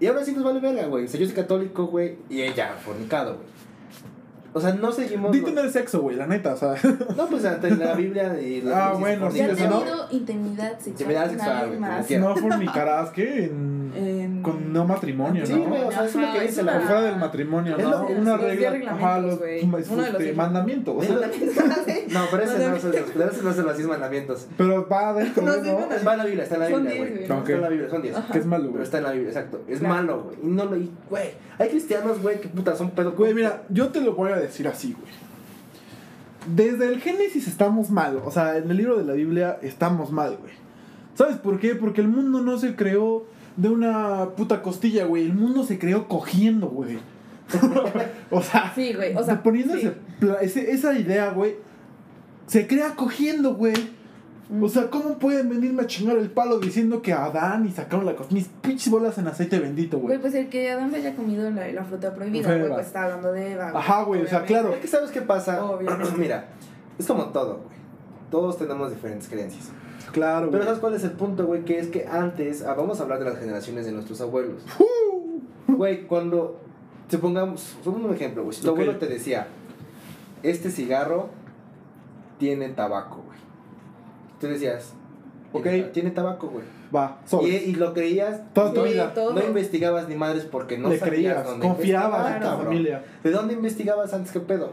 Y ahora sí nos vale verga, güey. O sea, yo soy católico, güey, y ella fornicado, güey. O sea, no seguimos. Los- tener sexo, güey, la neta, o sea. *laughs* No, pues ante la Biblia y *laughs* los Ah, bueno, sí, Ya ha eso no. tenido intimidad sexual Intimidad sexual, güey, no fornicarás, *laughs* ¿qué? En- En- Con no matrimonio, Sí, ¿no? güey, o sea, eso es lo que dice es la fuera del matrimonio, Es ¿no? lo Una los regla. Ajá, los güey. Uno de los este, mandamientos. o sea, *laughs* No, pero ese no, ese no es de los diez mandamientos. pero va adentro, No, ¿no? sí, bueno. Va en la Biblia, está en la Son Biblia, güey. Está en la Biblia, son diez. Ajá. Que es malo, Pero güey. está en la Biblia, exacto. Es Claro. malo, güey. Y no lo. Güey, hay cristianos, güey, que puta son pedo. Güey, mira, yo te lo voy a decir así, güey. Desde el Génesis estamos mal. O sea, en el libro de la Biblia estamos mal, güey. ¿Sabes por qué? Porque el mundo no se creó de una puta costilla, güey. El mundo se creó cogiendo, güey. *laughs* o sea, Sí, güey, o sea, poniendo sí. ese esa idea, güey. Se crea cogiendo, güey. O sea, ¿cómo pueden venirme a chingar el palo diciendo que Adán y sacaron la costilla? Mis pinches bolas en aceite bendito, Güey, güey. pues el que Adán se haya comido la, la fruta prohibida, güey, pues está hablando de Eva. Ajá, güey, o sea, claro. Es que sabes qué pasa. *clears throat* Obviamente. Mira, es como todo, güey. Todos tenemos diferentes creencias. Claro, Pero güey. ¿sabes cuál es el punto, güey? Que es que antes, ah, vamos a hablar de las generaciones de nuestros abuelos. Güey, cuando, supongamos, supongamos un ejemplo, güey. Si tu abuelo te decía, este cigarro tiene tabaco, güey. Tú decías, Ok. tiene tabaco, güey. Va, Y, y lo creías, Toda tu no, vida. todo. no investigabas ni madres porque no Le sabías creías, dónde confiabas en tu cabrón. familia. ¿De dónde investigabas antes que pedo?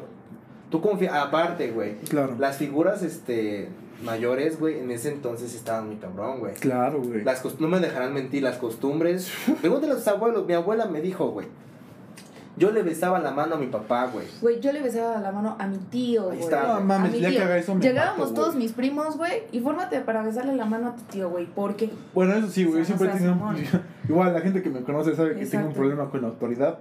Tú confías, aparte, güey. Claro. Las figuras, este, mayores, güey, en ese entonces estaban muy cabrón, güey. Claro, güey. Las no me dejarán mentir, las costumbres. Pregúntale a sus abuelos. Mi abuela me dijo, güey. Yo le besaba la mano a mi papá, güey. Güey, yo le besaba la mano a mi tío, güey. está, No mames, A mi ya que haga eso me Llegábamos todos mis primos, güey, y fórmate para besarle la mano a tu tío, güey. ¿Por qué? Bueno, eso sí, güey. O sea, Siempre he tenido un... *laughs* Igual la gente que me conoce sabe que tengo un problema con la autoridad.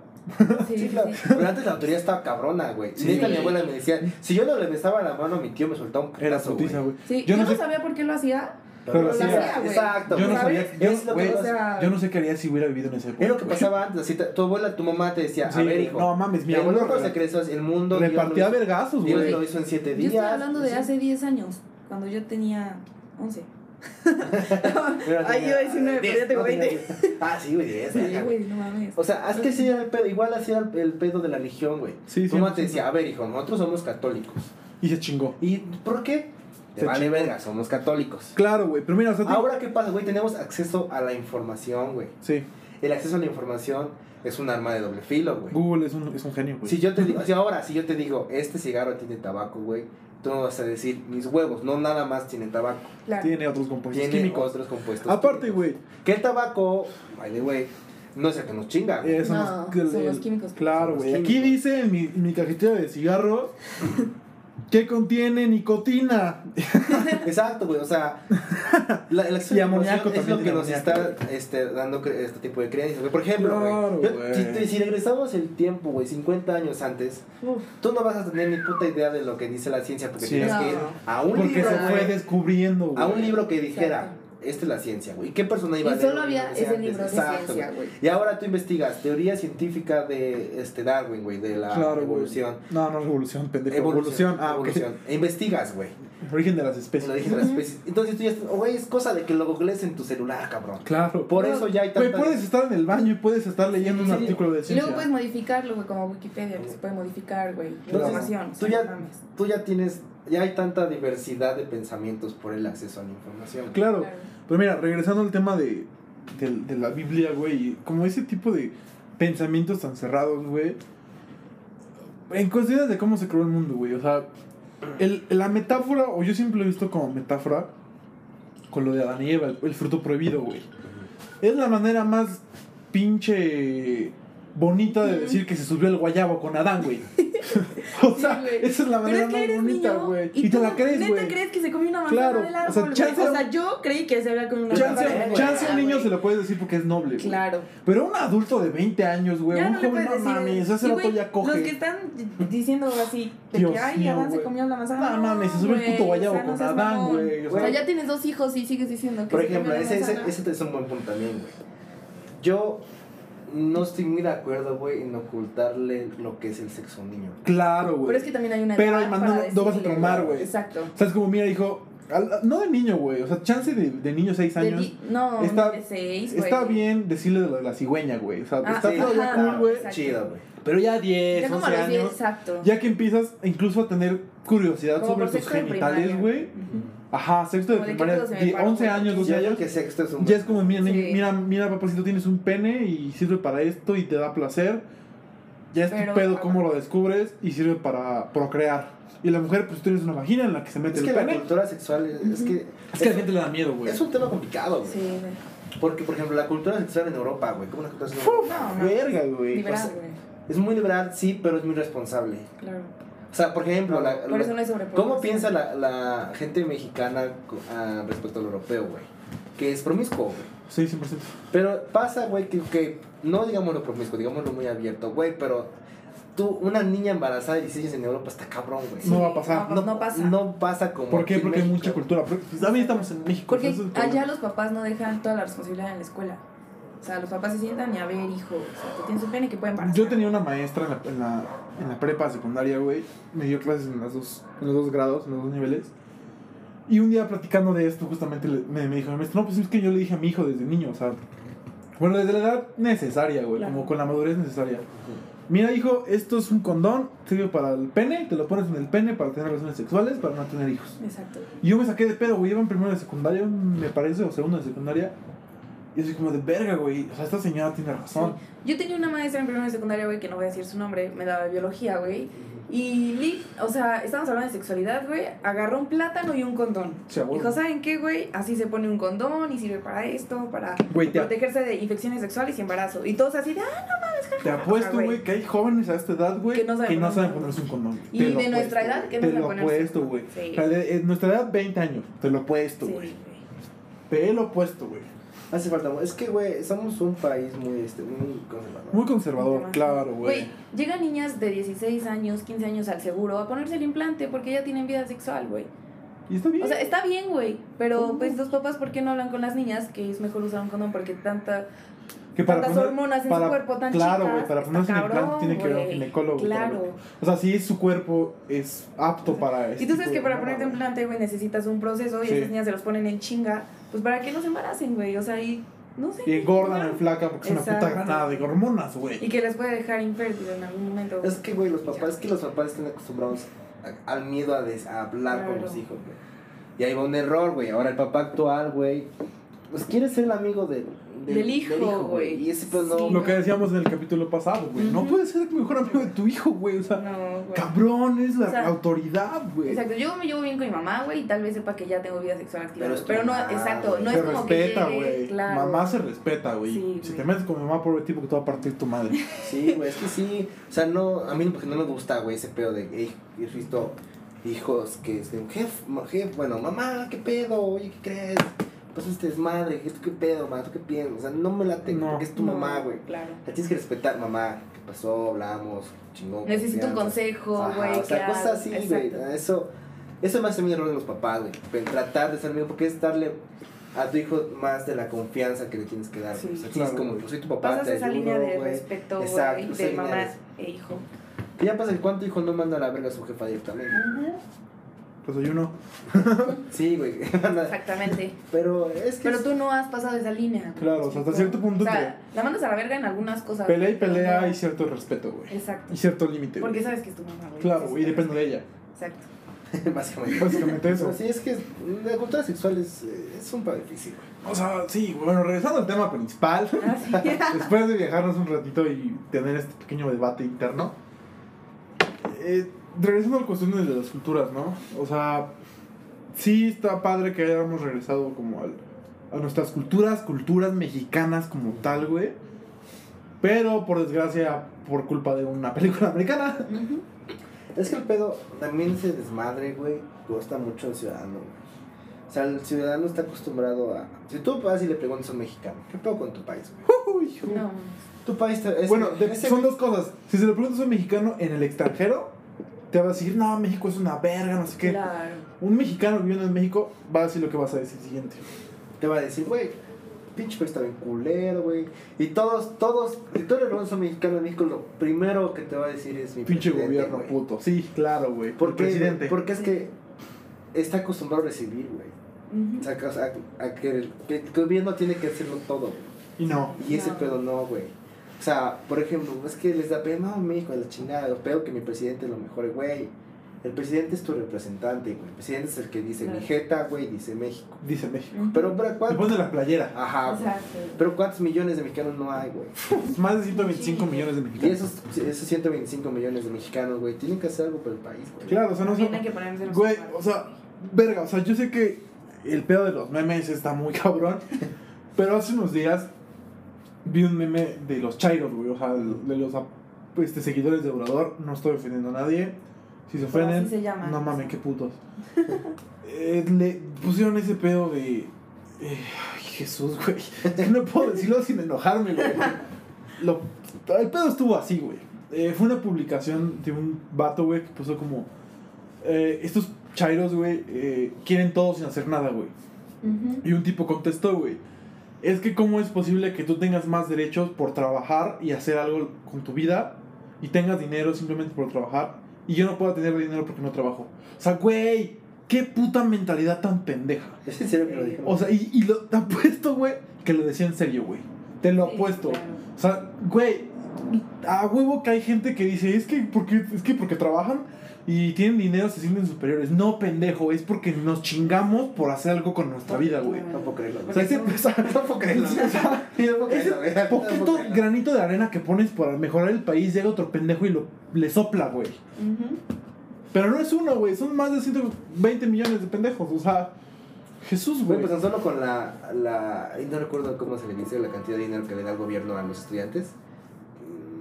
Sí, Sí, *laughs* claro. Pero antes la autoridad estaba cabrona, güey. Sí. Neta, mi abuela me decía, si yo no le besaba la mano a mi tío, me soltaba un Era putazo, putiza, güey. Sí, Yo yo, no no, sé- sabía por qué lo hacía. Pero hacía, hacía, güey. Exacto. Yo no sabía, yo, Es lo que o sea- yo no sé qué haría si hubiera vivido en ese época. Es lo que güey. pasaba antes. Así, tu abuela, tu mamá te decía, Sí, a ver, hijo. no mames, mi abuelo se creció el mundo. Dios Repartía vergazos, Dios güey. lo hizo en siete Yo días. estoy hablando de Sí. hace 10 años, cuando yo tenía 11. Pero Ay, tenía- iba a decir nueve, pero diez, ya tengo no, tenía 20. diez. Ah, sí, güey, 10. Sí, güey, no mames. O sea, es que sí era el pedo, igual así era el pedo de la religión, güey. Sí, Tu mamá sí, te sí. decía, a ver, hijo, nosotros somos católicos. Y se chingó. ¿Y por qué? Te vale verga, somos católicos. Claro, güey. Pero mira, o sea, Ahora, ¿qué pasa, güey? Tenemos acceso a la información, güey. Sí, El acceso a la información es un arma de doble filo, güey. Google es un, es un genio, güey. Si yo te digo, si ahora, si yo te digo, este cigarro tiene tabaco, güey, tú no vas a decir, mis huevos, no nada más tienen tabaco, Claro. Tiene otros compuestos tiene químicos. otros compuestos. Aparte, químicos. güey. Que el tabaco, by the way, no es el que nos chinga, güey. eh, son No, los, son el- los químicos. Claro, güey. Aquí dice en mi, en mi cajetilla de cigarros que contiene nicotina. *laughs* Exacto, güey, o sea, la, acceso Y la amoníaco es lo también que nos amoníaco, está este, dando este tipo de creencias. güey. Por ejemplo, Claro, güey, yo- si, regresamos el tiempo, güey, 50 años antes, Uf. tú no vas a tener ni puta idea de lo que dice la ciencia porque Sí. tienes que ir a un Porque libro, se fue güey, descubriendo, güey. a un libro que dijera, Exacto. Esta es la ciencia, güey. ¿Y qué persona iba a Y leer solo había ese antes? libro de Exacto, ciencia, güey. güey. Y ahora tú investigas teoría científica de este Darwin, güey, de la Claro, güey. evolución. No, no revolución, pendejo. Evolución. Evolución. Ah, evolución. E investigas, güey. Origen de las El especies. origen de las especies. Entonces tú ya estás, güey, es cosa de que lo googlees en tu celular, cabrón. Claro. Por eso ya hay Güey, tanta... puedes estar en el baño y puedes estar leyendo un Sí. artículo de Y ciencia. luego puedes modificarlo, güey, como Wikipedia, que se puede modificar, güey. Información. tú o sea, ya- no. Tú ya tienes, ya hay tanta diversidad de pensamientos por el acceso a la información. Claro. Claro. Pero mira, regresando al tema de, de, de la Biblia, güey, como ese tipo de pensamientos tan cerrados, güey. En cuestiones de cómo se creó el mundo, güey. O sea, el, la metáfora, o yo siempre lo he visto como metáfora, con lo de Adán y Eva, el, el fruto prohibido, güey. Es la manera más pinche bonita de decir que se subió el guayabo con Adán, güey. *laughs* *laughs* o sea, Sí, esa es la manera es que más bonita, güey. y, Y, te la crees, ¿Neta güey. crees que se comió una manzana Claro, del o árbol, sea, güey? chance- O sea, yo creí que se había comido una Chance, manzana del chance a un niño se lo puedes decir porque es noble, güey. Claro. Pero un adulto de 20 años, güey, un no joven, no mames, ese rato ya coge. Los que están diciendo así, de Dios que ay, mío, Adán se comió la manzana. No mames, se subió el puto guayabo o sea, con Adán, güey, o O sea, sea- ya tienes dos hijos y sigues diciendo que Por se ejemplo, ese es un buen punto también, güey. Yo no estoy muy de acuerdo, güey, en ocultarle lo que es el sexo a un niño. Claro, güey. Pero es que también hay una Pero para no- no vas a traumar, güey. Exacto. O sea, es como, mira, hijo, al- no de niño, güey. O sea, chance de, de niño 6 De años. di- no, está- de seis, güey. Está bien decirle de lo de la cigüeña, güey. O sea, Ah, está sí, todavía ajá, cool, güey. Chido, güey. Pero ya 10, Ya como 11 a los 10, años. exacto. Ya que empiezas incluso a tener curiosidad Como sobre tus genitales, güey. Ujú. Ajá, sexto de primaria. pedo se me die- paró, 11 güey. años, 12 Yo años. que sexto es un. Ya es como, mira, Sí. mira, mira, papacito, tienes un pene y sirve para esto y te da placer. Ya es Pero- tu pedo cómo lo descubres y sirve para procrear. Y la mujer, pues tienes una vagina en la que se mete Es que el la pene. cultura sexual es, es que. Es que a la gente le da miedo, güey. Es un tema complicado, güey. Sí, güey. Porque, por ejemplo, la cultura sexual en Europa, güey. ¿Cómo la cultura sexual? No, no. Verga, güey. Liberal, o sea, güey. Es muy liberal, sí, pero es muy responsable. Claro. O sea, por ejemplo, la, Por la- eso no sobrepoblación. ¿cómo piensa la, la gente mexicana ah, respecto al europeo, güey? Que es promiscuo, güey. Sí, 100%. Pero pasa, güey, que, que no digamos lo promiscuo, digámoslo muy abierto, güey, pero tú, una niña embarazada de 16 años en Europa está cabrón, güey. No va a pasar. No, no pasa. No pasa como. ¿Por qué? aquí en Porque hay mucha cultura. Pero, pues, también estamos en México. Porque es problema. allá los papás no dejan toda la responsabilidad en la escuela. O sea, los papás se sientan y a ver, hijo, o sea, tú tienes un pene que puede embarazar. Yo tenía una maestra en la, en la, en la prepa secundaria, güey. Me dio clases en, las dos, en los dos grados, en los dos niveles. Y un día platicando de esto, justamente me, me dijo no, pues es que yo le dije a mi hijo desde niño, o sea, bueno, desde la edad necesaria, güey, Claro. como con la madurez necesaria. Mira, hijo, esto es un condón, sirve para el pene, te lo pones en el pene para tener relaciones sexuales, para no tener hijos. Exacto. Y yo me saqué de pedo, güey, iba en primero de secundaria, me parece, o segundo de secundaria. Y así como de verga, güey, o sea, esta señora tiene razón. Yo tenía una maestra en primero de secundaria, güey, que no voy a decir su nombre, me daba biología, güey. Y Lee, o sea, estábamos hablando de sexualidad, güey, agarró un plátano y un condón. Dijo, ¿saben qué, güey? Así se pone un condón y sirve para esto, para Güey, te, protegerse de infecciones sexuales y embarazo. Y todos así de, ah, no mames, te apuesto, güey. güey, que hay jóvenes a esta edad, güey, Que no saben poner- ponerse un condón. Y Te lo de nuestra edad, que no Te saben lo ponerse. apuesto, güey. Sí. O sea, de, de nuestra edad, 20 años. Te lo apuesto, Sí, güey. güey. Te lo apuesto, güey. Hace falta. Es que, güey, somos un país muy, este, muy conservador. Muy conservador, Demasiado. claro, güey. Güey, llegan niñas de 16 años, 15 años al seguro a ponerse el implante porque ya tienen vida sexual, güey. Y está bien. O sea, está bien, güey, pero pues los papás, ¿por qué no hablan con las niñas? Que es mejor usar un condón porque tanta, que tantas hormonas en su cuerpo tan Claro, chicas, güey, para ponerse un implante tiene que ver un ginecólogo. para Claro. O sea, si su cuerpo es apto para eso. Y tú sabes que para ponerte implante, güey, necesitas un proceso y Sí. esas niñas se los ponen en chinga, pues para que no se embaracen, güey. O sea, y no sé. Y engordan en flaca porque es una puta granada de hormonas, güey. Y que les puede dejar infértil en algún momento. Es que, güey, los papás, es que los papás están acostumbrados a- al miedo a, des- a hablar con Claro. los hijos, güey. Y ahí va un error, güey. Ahora el papá actual, güey, pues quiere ser el amigo de- Del hijo, güey. Y ese pues no. Sí. Lo que decíamos en el capítulo pasado, güey. No puedes ser el mejor amigo de tu hijo, güey. O sea, No, güey. cabrón, es la O sea, autoridad, güey. Exacto, yo me llevo bien con mi mamá, güey, y tal vez sepa que ya tengo vida sexual activa. Pero Pero, es no, mamá, exacto, no se es como respeta, que llegue, güey. claro. Mamá se respeta, güey. Sí, si te metes con mi mamá, por el tipo que te va a partir tu madre. Sí, güey, es que sí. O sea, no, a mí porque no me gusta, güey, ese pedo de, hey, he visto hijos que dicen, jefe, jef, bueno, mamá, ¿qué pedo? Oye, ¿qué crees? Pues este desmadre, ¿esto qué pedo, mamá? ¿Tú qué piensas? O sea, no me late, No. porque es tu No, mamá, güey. Claro. La tienes que respetar, mamá. ¿Qué pasó? Hablamos, chingón. Necesito un consejo, güey. O sea, cosas así, güey. Exacto. Eso, eso me hace mi error de los papás, güey. Tratar de ser amigo, porque es darle a tu hijo más de la confianza que le tienes que dar. Sí. O sea, Claro, es como, pues soy tu papá, Pasas te esa ayudo, línea de güey. respeto, Exacto, güey, de mamá e hijo. Que ya pasa cuánto hijo no manda a la verga a su jefa directamente. Pues soy uno. *laughs* Sí, güey. *laughs* Exactamente. Pero es que. Pero tú no has pasado esa línea. Claro, o sea, hasta cierto punto O sea, la mandas a la verga en algunas cosas. pelea y pelea no- y cierto respeto, güey. Exacto. Y cierto límite. Porque sabes que es tu mamá, güey. Claro, güey, y depende de ella. Exacto. *laughs* Básicamente. Básicamente eso. Pero sí, es que la cultura sexual es, eh, es un poco difícil, güey. O sea, sí, bueno, regresando al tema principal. Ah, sí. Después de viajarnos un ratito y tener este pequeño debate interno, eh, regresando a la cuestión de las culturas, ¿no? O sea, sí está padre que hayamos regresado como al, a nuestras culturas, culturas mexicanas como tal, güey. Pero por desgracia, por culpa de una *laughs* película americana. Es que el pedo también se desmadre, güey. Gusta mucho el ciudadano, güey. O sea, el ciudadano está acostumbrado a. Si tú vas y le preguntas a un mexicano, ¿qué pedo con tu país, güey? No. Tu país es- bueno, de- son dos cosas. Si se lo preguntas a un mexicano en el extranjero, te va a decir, no, México es una verga, no sé qué. Claro. Un mexicano viviendo en México va a decir lo que vas a decir siguiente. te va a decir, güey, pinche está bien culero, güey. Y todos, todos, si tú a un mexicano en México, lo primero que te va a decir es mi Pinche presidente, gobierno puto. Sí, claro, güey. ¿Por El qué, presidente. Porque es que está acostumbrado a recibir, güey. O sea, que- o sea, a que el, que el gobierno tiene que hacerlo todo, güey. Y no. Y ese No. pedo no, güey. O sea, por ejemplo, es que les da pena, no, México de la chingada, lo peor que mi presidente es lo mejor, güey. El presidente es tu representante, güey. El presidente es el que dice Claro. mi jeta, güey, dice México. Dice México. Pero, pero Le ¿cuántos? pone la playera. Ajá, güey. Exacto. Pero ¿cuántos millones de mexicanos no hay, güey? *laughs* Más de 125 Sí. millones de Y mexicanos. esos, esos 125 millones de mexicanos, güey, tienen que hacer algo por el país, güey. Claro, o sea, no son. hay que ponerse los Güey, o sea, verga, o sea, yo sé que el pedo de los memes está muy *laughs* cabrón, pero hace unos días vi un meme de los Chairos, güey, o sea, de los este, seguidores de Obrador, no estoy ofendiendo a nadie, si se ofenden, se llama. no mames, qué putos. *laughs* Eh, le pusieron ese pedo de... eh, ay, Jesús, güey, no puedo decirlo sin enojarme, güey. Lo, el pedo estuvo así, güey. Eh, fue una publicación de un vato, güey, que puso como... estos chairos, güey, quieren todo sin hacer nada, güey. Y un tipo contestó, güey. Es que cómo es posible que tú tengas más derechos por trabajar y hacer algo con tu vida y tengas dinero simplemente por trabajar y yo no puedo tener dinero porque no trabajo. O sea, güey, qué puta mentalidad tan pendeja. ¿Es en serio que lo dijo? O sea, y, y lo, te apuesto, güey, que lo decía en serio, güey. Te lo Sí, apuesto. claro. O sea, güey, a huevo que hay gente que dice, es que porque, es que porque trabajan y tienen dinero se sienten superiores. No, pendejo, es porque nos chingamos por hacer algo con nuestra vida, güey. no puedo creerlo. O sea, ese, *laughs* o sea, no puedo creerlo. *laughs* ese poquito granito de arena que pones para mejorar el país, llega otro pendejo y lo, le sopla, güey. Pero no es uno, güey, son más de 120 millones de pendejos. O sea, Jesús, Güey, pues tan solo con la, la. No recuerdo cómo se le dice la cantidad de dinero que le da el gobierno a los estudiantes.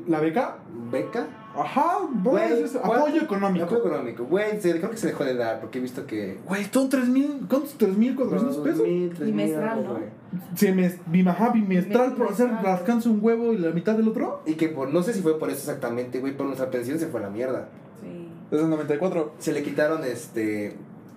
¿La beca? ¿Beca? Ajá, Güey, apoyo económico. Apoyo económico. Güey, se- creo que se dejó de dar porque he visto que. Güey, son 3 mil, ¿cuántos? 3 mil 400 pesos. Bimestral, ¿no? Semes- bim- ajá, bimestral por hacer Bimestral. alcance un huevo y la mitad del otro. Y que por, no sé si fue por eso exactamente, güey, por nuestra pensión se fue a la mierda. Sí. Es el 94. Se le quitaron este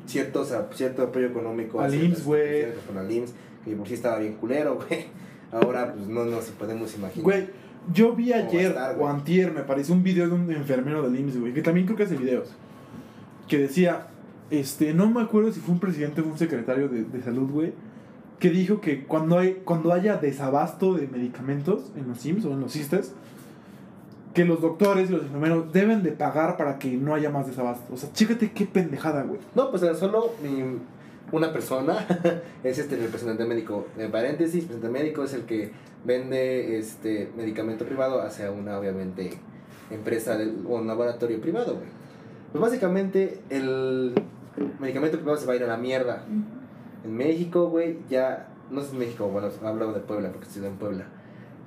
ciertos, a- cierto apoyo económico. a Al IMSS, güey. Con al IMSS, que por sí estaba bien culero, güey. Ahora, pues no nos podemos imaginar. Güey, yo vi ¿Cómo va a ayer estar, o antier, me pareció un video de un enfermero del IMSS, güey, que también creo que hace videos. Que decía, este, no me acuerdo si fue un presidente o un secretario de, de salud, güey, que dijo que cuando, hay, cuando haya desabasto de medicamentos en los IMSS o en los CISTES, que los doctores y los enfermeros deben de pagar para que no haya más desabasto. O sea, chécate qué pendejada, güey. No, pues era solo mi- una persona *laughs* es este el representante médico. En paréntesis, el representante médico es el que vende este medicamento privado hacia una, obviamente, empresa del- o un laboratorio privado, güey. Pues básicamente el medicamento privado se va a ir a la mierda. En México, güey, ya, no sé en México, bueno, hablo de Puebla porque estoy en Puebla.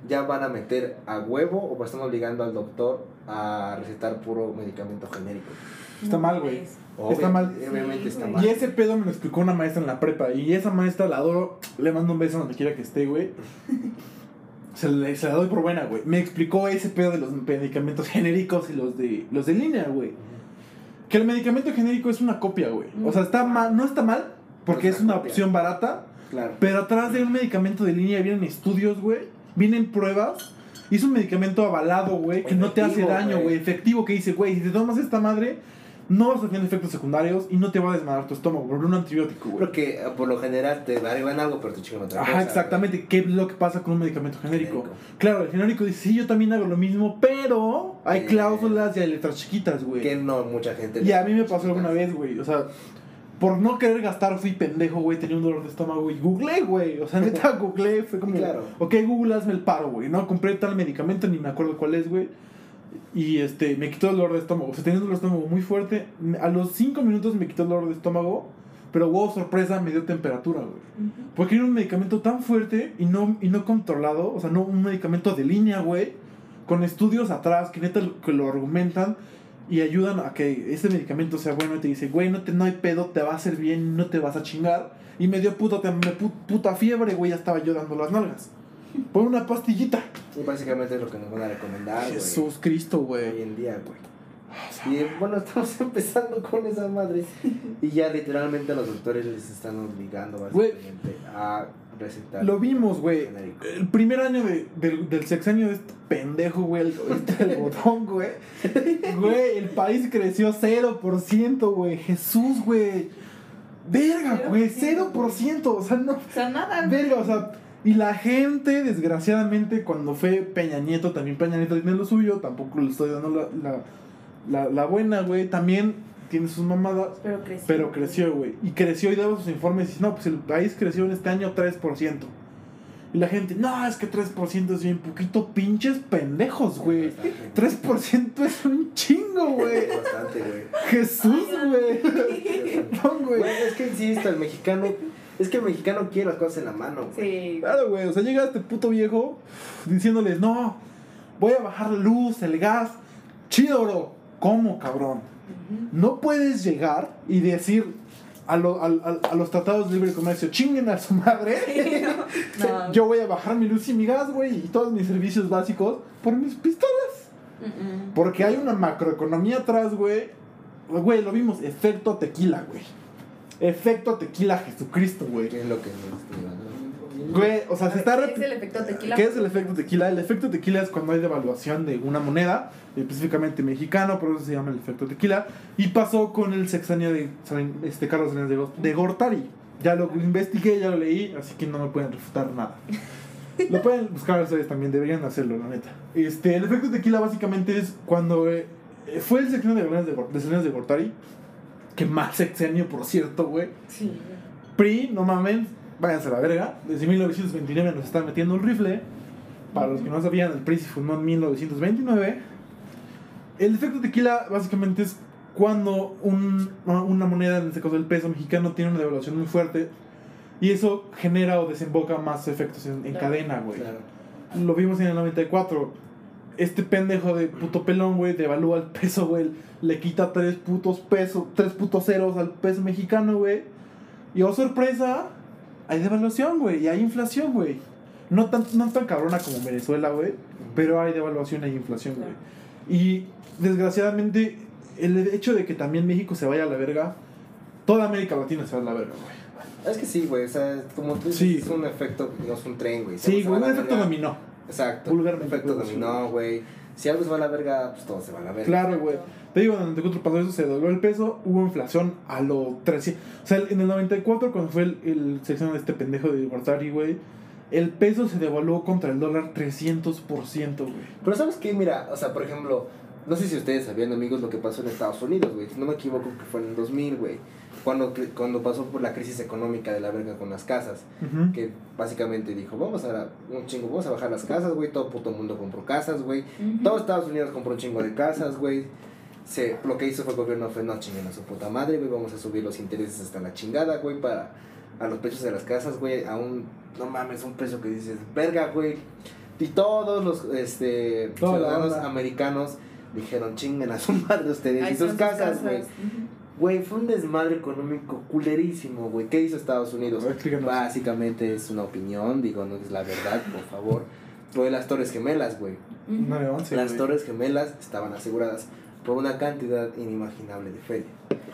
Ya van a meter a huevo o están obligando al doctor a recetar puro medicamento genérico. Está mal, güey. Está mal. Obviamente Sí, está mal. Y ese pedo me lo explicó una maestra en la prepa. Y esa maestra la adoro. Le mando un beso donde quiera que esté, güey. *laughs* Se, le- se la doy por buena, güey. Me explicó ese pedo de los medicamentos genéricos y los de los de línea, güey. Que el medicamento genérico es una copia, güey. O sea, está mal, no está mal, porque Es es una una copia. opción barata. Claro. Pero atrás de un medicamento de línea vienen estudios, güey. Vienen pruebas. Y es un medicamento avalado, güey, que no te hace daño, güey. Efectivo, que dice, güey, si te tomas esta madre, no vas a tener efectos secundarios y no te va a desmadrar tu estómago, por un antibiótico, güey. Porque eh, por lo general te derivan algo, pero te chingan otra cosa. Ajá, exactamente. ¿Qué es lo que pasa con un medicamento genérico? Genérico. Claro, el genérico dice, sí, yo también hago lo mismo, pero hay Eh. cláusulas y hay letras chiquitas, güey. Que no mucha gente. Y a mí me pasó alguna vez, güey. O sea, por no querer gastar fui pendejo, güey. Tenía un dolor de estómago y googleé, güey. O sea, neta, *laughs* googleé. Fue como, Claro. ok, Google, hazme el paro, güey. No, compré tal medicamento, ni me acuerdo cuál es, güey. Y este, me quitó el dolor de estómago. O sea, tenía un dolor de estómago muy fuerte. A los 5 minutos me quitó el dolor de estómago. Pero, wow, sorpresa, me dio temperatura, güey. Ujú. Porque era un medicamento tan fuerte y no, y no controlado, o sea, no un medicamento de línea, güey, con estudios atrás que neta que lo argumentan y ayudan a que ese medicamento sea bueno y te dice, güey, no, te, no hay pedo, te va a hacer bien, no te vas a chingar. Y me dio puta, me pu- puta fiebre, güey, ya estaba yo dando las nalgas. Pon una pastillita. Y básicamente es lo que nos van a recomendar. Jesús Cristo, Hoy güey. en día, güey. Y bueno, estamos *laughs* empezando con esa madre. Y ya literalmente los doctores les están obligando básicamente a recetar. Lo vimos, güey. El primer año de- del, del sexenio de este pendejo, güey, el, este algodón, *laughs* güey. Güey, el país creció 0%, güey. Jesús, güey. Verga, güey, 0%. 0%. O sea, no. O sea, nada. Verga, o sea. Y la gente, desgraciadamente, cuando fue Peña Nieto, también Peña Nieto tiene lo suyo, tampoco le estoy dando la, la, la, la buena, güey. También tiene sus mamadas, Pero creció. pero creció, güey. Y creció y daba sus informes y dice, no, pues el país creció en este año 3%. Y la gente, no, es que 3% es bien poquito, pinches pendejos, güey. 3% es un chingo, güey. Bastante, güey. Jesús, güey. No, *laughs* güey. Es que insisto, el mexicano. Es que el mexicano quiere las cosas en la mano. güey. Sí. Claro, güey. O sea, llega este puto viejo diciéndoles, no, voy a bajar la luz, el gas. Chido, bro. ¿Cómo, cabrón? No puedes llegar y decir a, lo- al- al- a los tratados de libre comercio, chinguen a su madre. *laughs* No. Yo voy a bajar mi luz y mi gas, güey, y todos mis servicios básicos por mis pistolas. Porque hay una macroeconomía atrás, güey. Güey, lo vimos, efecto tequila, güey. Efecto tequila Jesucristo, güey. ¿Qué es lo que nos Güey, o sea, se está ¿Qué es el efecto tequila? ¿Qué es el efecto tequila? El efecto tequila es cuando hay devaluación de una moneda, específicamente mexicano, por eso se llama el efecto tequila. Y pasó con el sexenio de este, Carlos Salinas de, Go- de Gortari. Ya lo investigué, ya lo leí, así que no me pueden refutar nada. Lo pueden buscar ustedes también, deberían hacerlo, la neta. Este, el efecto tequila básicamente es cuando eh, fue el sexenio de Salinas de, de Gortari, que más sexenio, por cierto, güey. Sí. PRI, no mamen, váyanse a la verga. Desde 1929 nos están metiendo un rifle. Para los que no sabían, el PRI se fundó en 1929. El efecto tequila básicamente es cuando un- una moneda, en este caso el peso mexicano, tiene una devaluación muy fuerte. Y eso genera o desemboca más efectos en, en Claro. cadena, güey. Claro. Lo vimos en el 94. Este pendejo de puto pelón, güey, devalúa el peso, güey. Le quita tres putos pesos, tres putos ceros al peso mexicano, güey. Y oh sorpresa, hay devaluación, güey, y hay inflación, güey. No tan, no tan cabrona como Venezuela, güey, pero hay devaluación y hay inflación, güey. Y desgraciadamente, el hecho de que también México se vaya a la verga, toda América Latina se va a la verga, güey. Es que sí, güey. O sea, como tú dices, Sí. es un efecto, no es un tren, güey. Sí, güey, un efecto dominó. Exacto. Vulgarmente, Un efecto dominó, güey. Si algo se va a la verga, pues todo se va a la verga. Claro, güey. Te digo, en el 94 pasó eso, se dobló el peso, hubo inflación a lo 300. O sea, en el 94, cuando fue el, el sección de este pendejo de Gortari, güey, el peso se devaluó contra el dólar 300%, güey. Pero ¿sabes qué? Mira, o sea, por ejemplo, no sé si ustedes sabían, amigos, lo que pasó en Estados Unidos, güey. Si no me equivoco, que fue en el 2000, güey. Cuando, cuando pasó por la crisis económica de la verga con las casas. Que básicamente dijo, vamos a, un chingo, vamos a bajar las casas, güey. Todo puto mundo compró casas, güey. Todo Estados Unidos compró un chingo de casas, güey. Se, lo que hizo fue el gobierno fue, no chinguen a su puta madre, güey. Vamos a subir los intereses hasta la chingada, güey, para a los precios de las casas, güey. A un, no mames, un precio que dices, verga, güey. Y todos los este, Toda ciudadanos americanos dijeron, chinguen a su madre ustedes Ahí y sus casas, güey. Güey, fue un desmadre económico culerísimo, güey. ¿Qué hizo Estados Unidos? Explícanos. Básicamente es una opinión, digo, no es la verdad, por favor. Fue las Torres Gemelas, güey. Ujú. 9-11, Las güey. Torres Gemelas estaban aseguradas por una cantidad inimaginable de feria.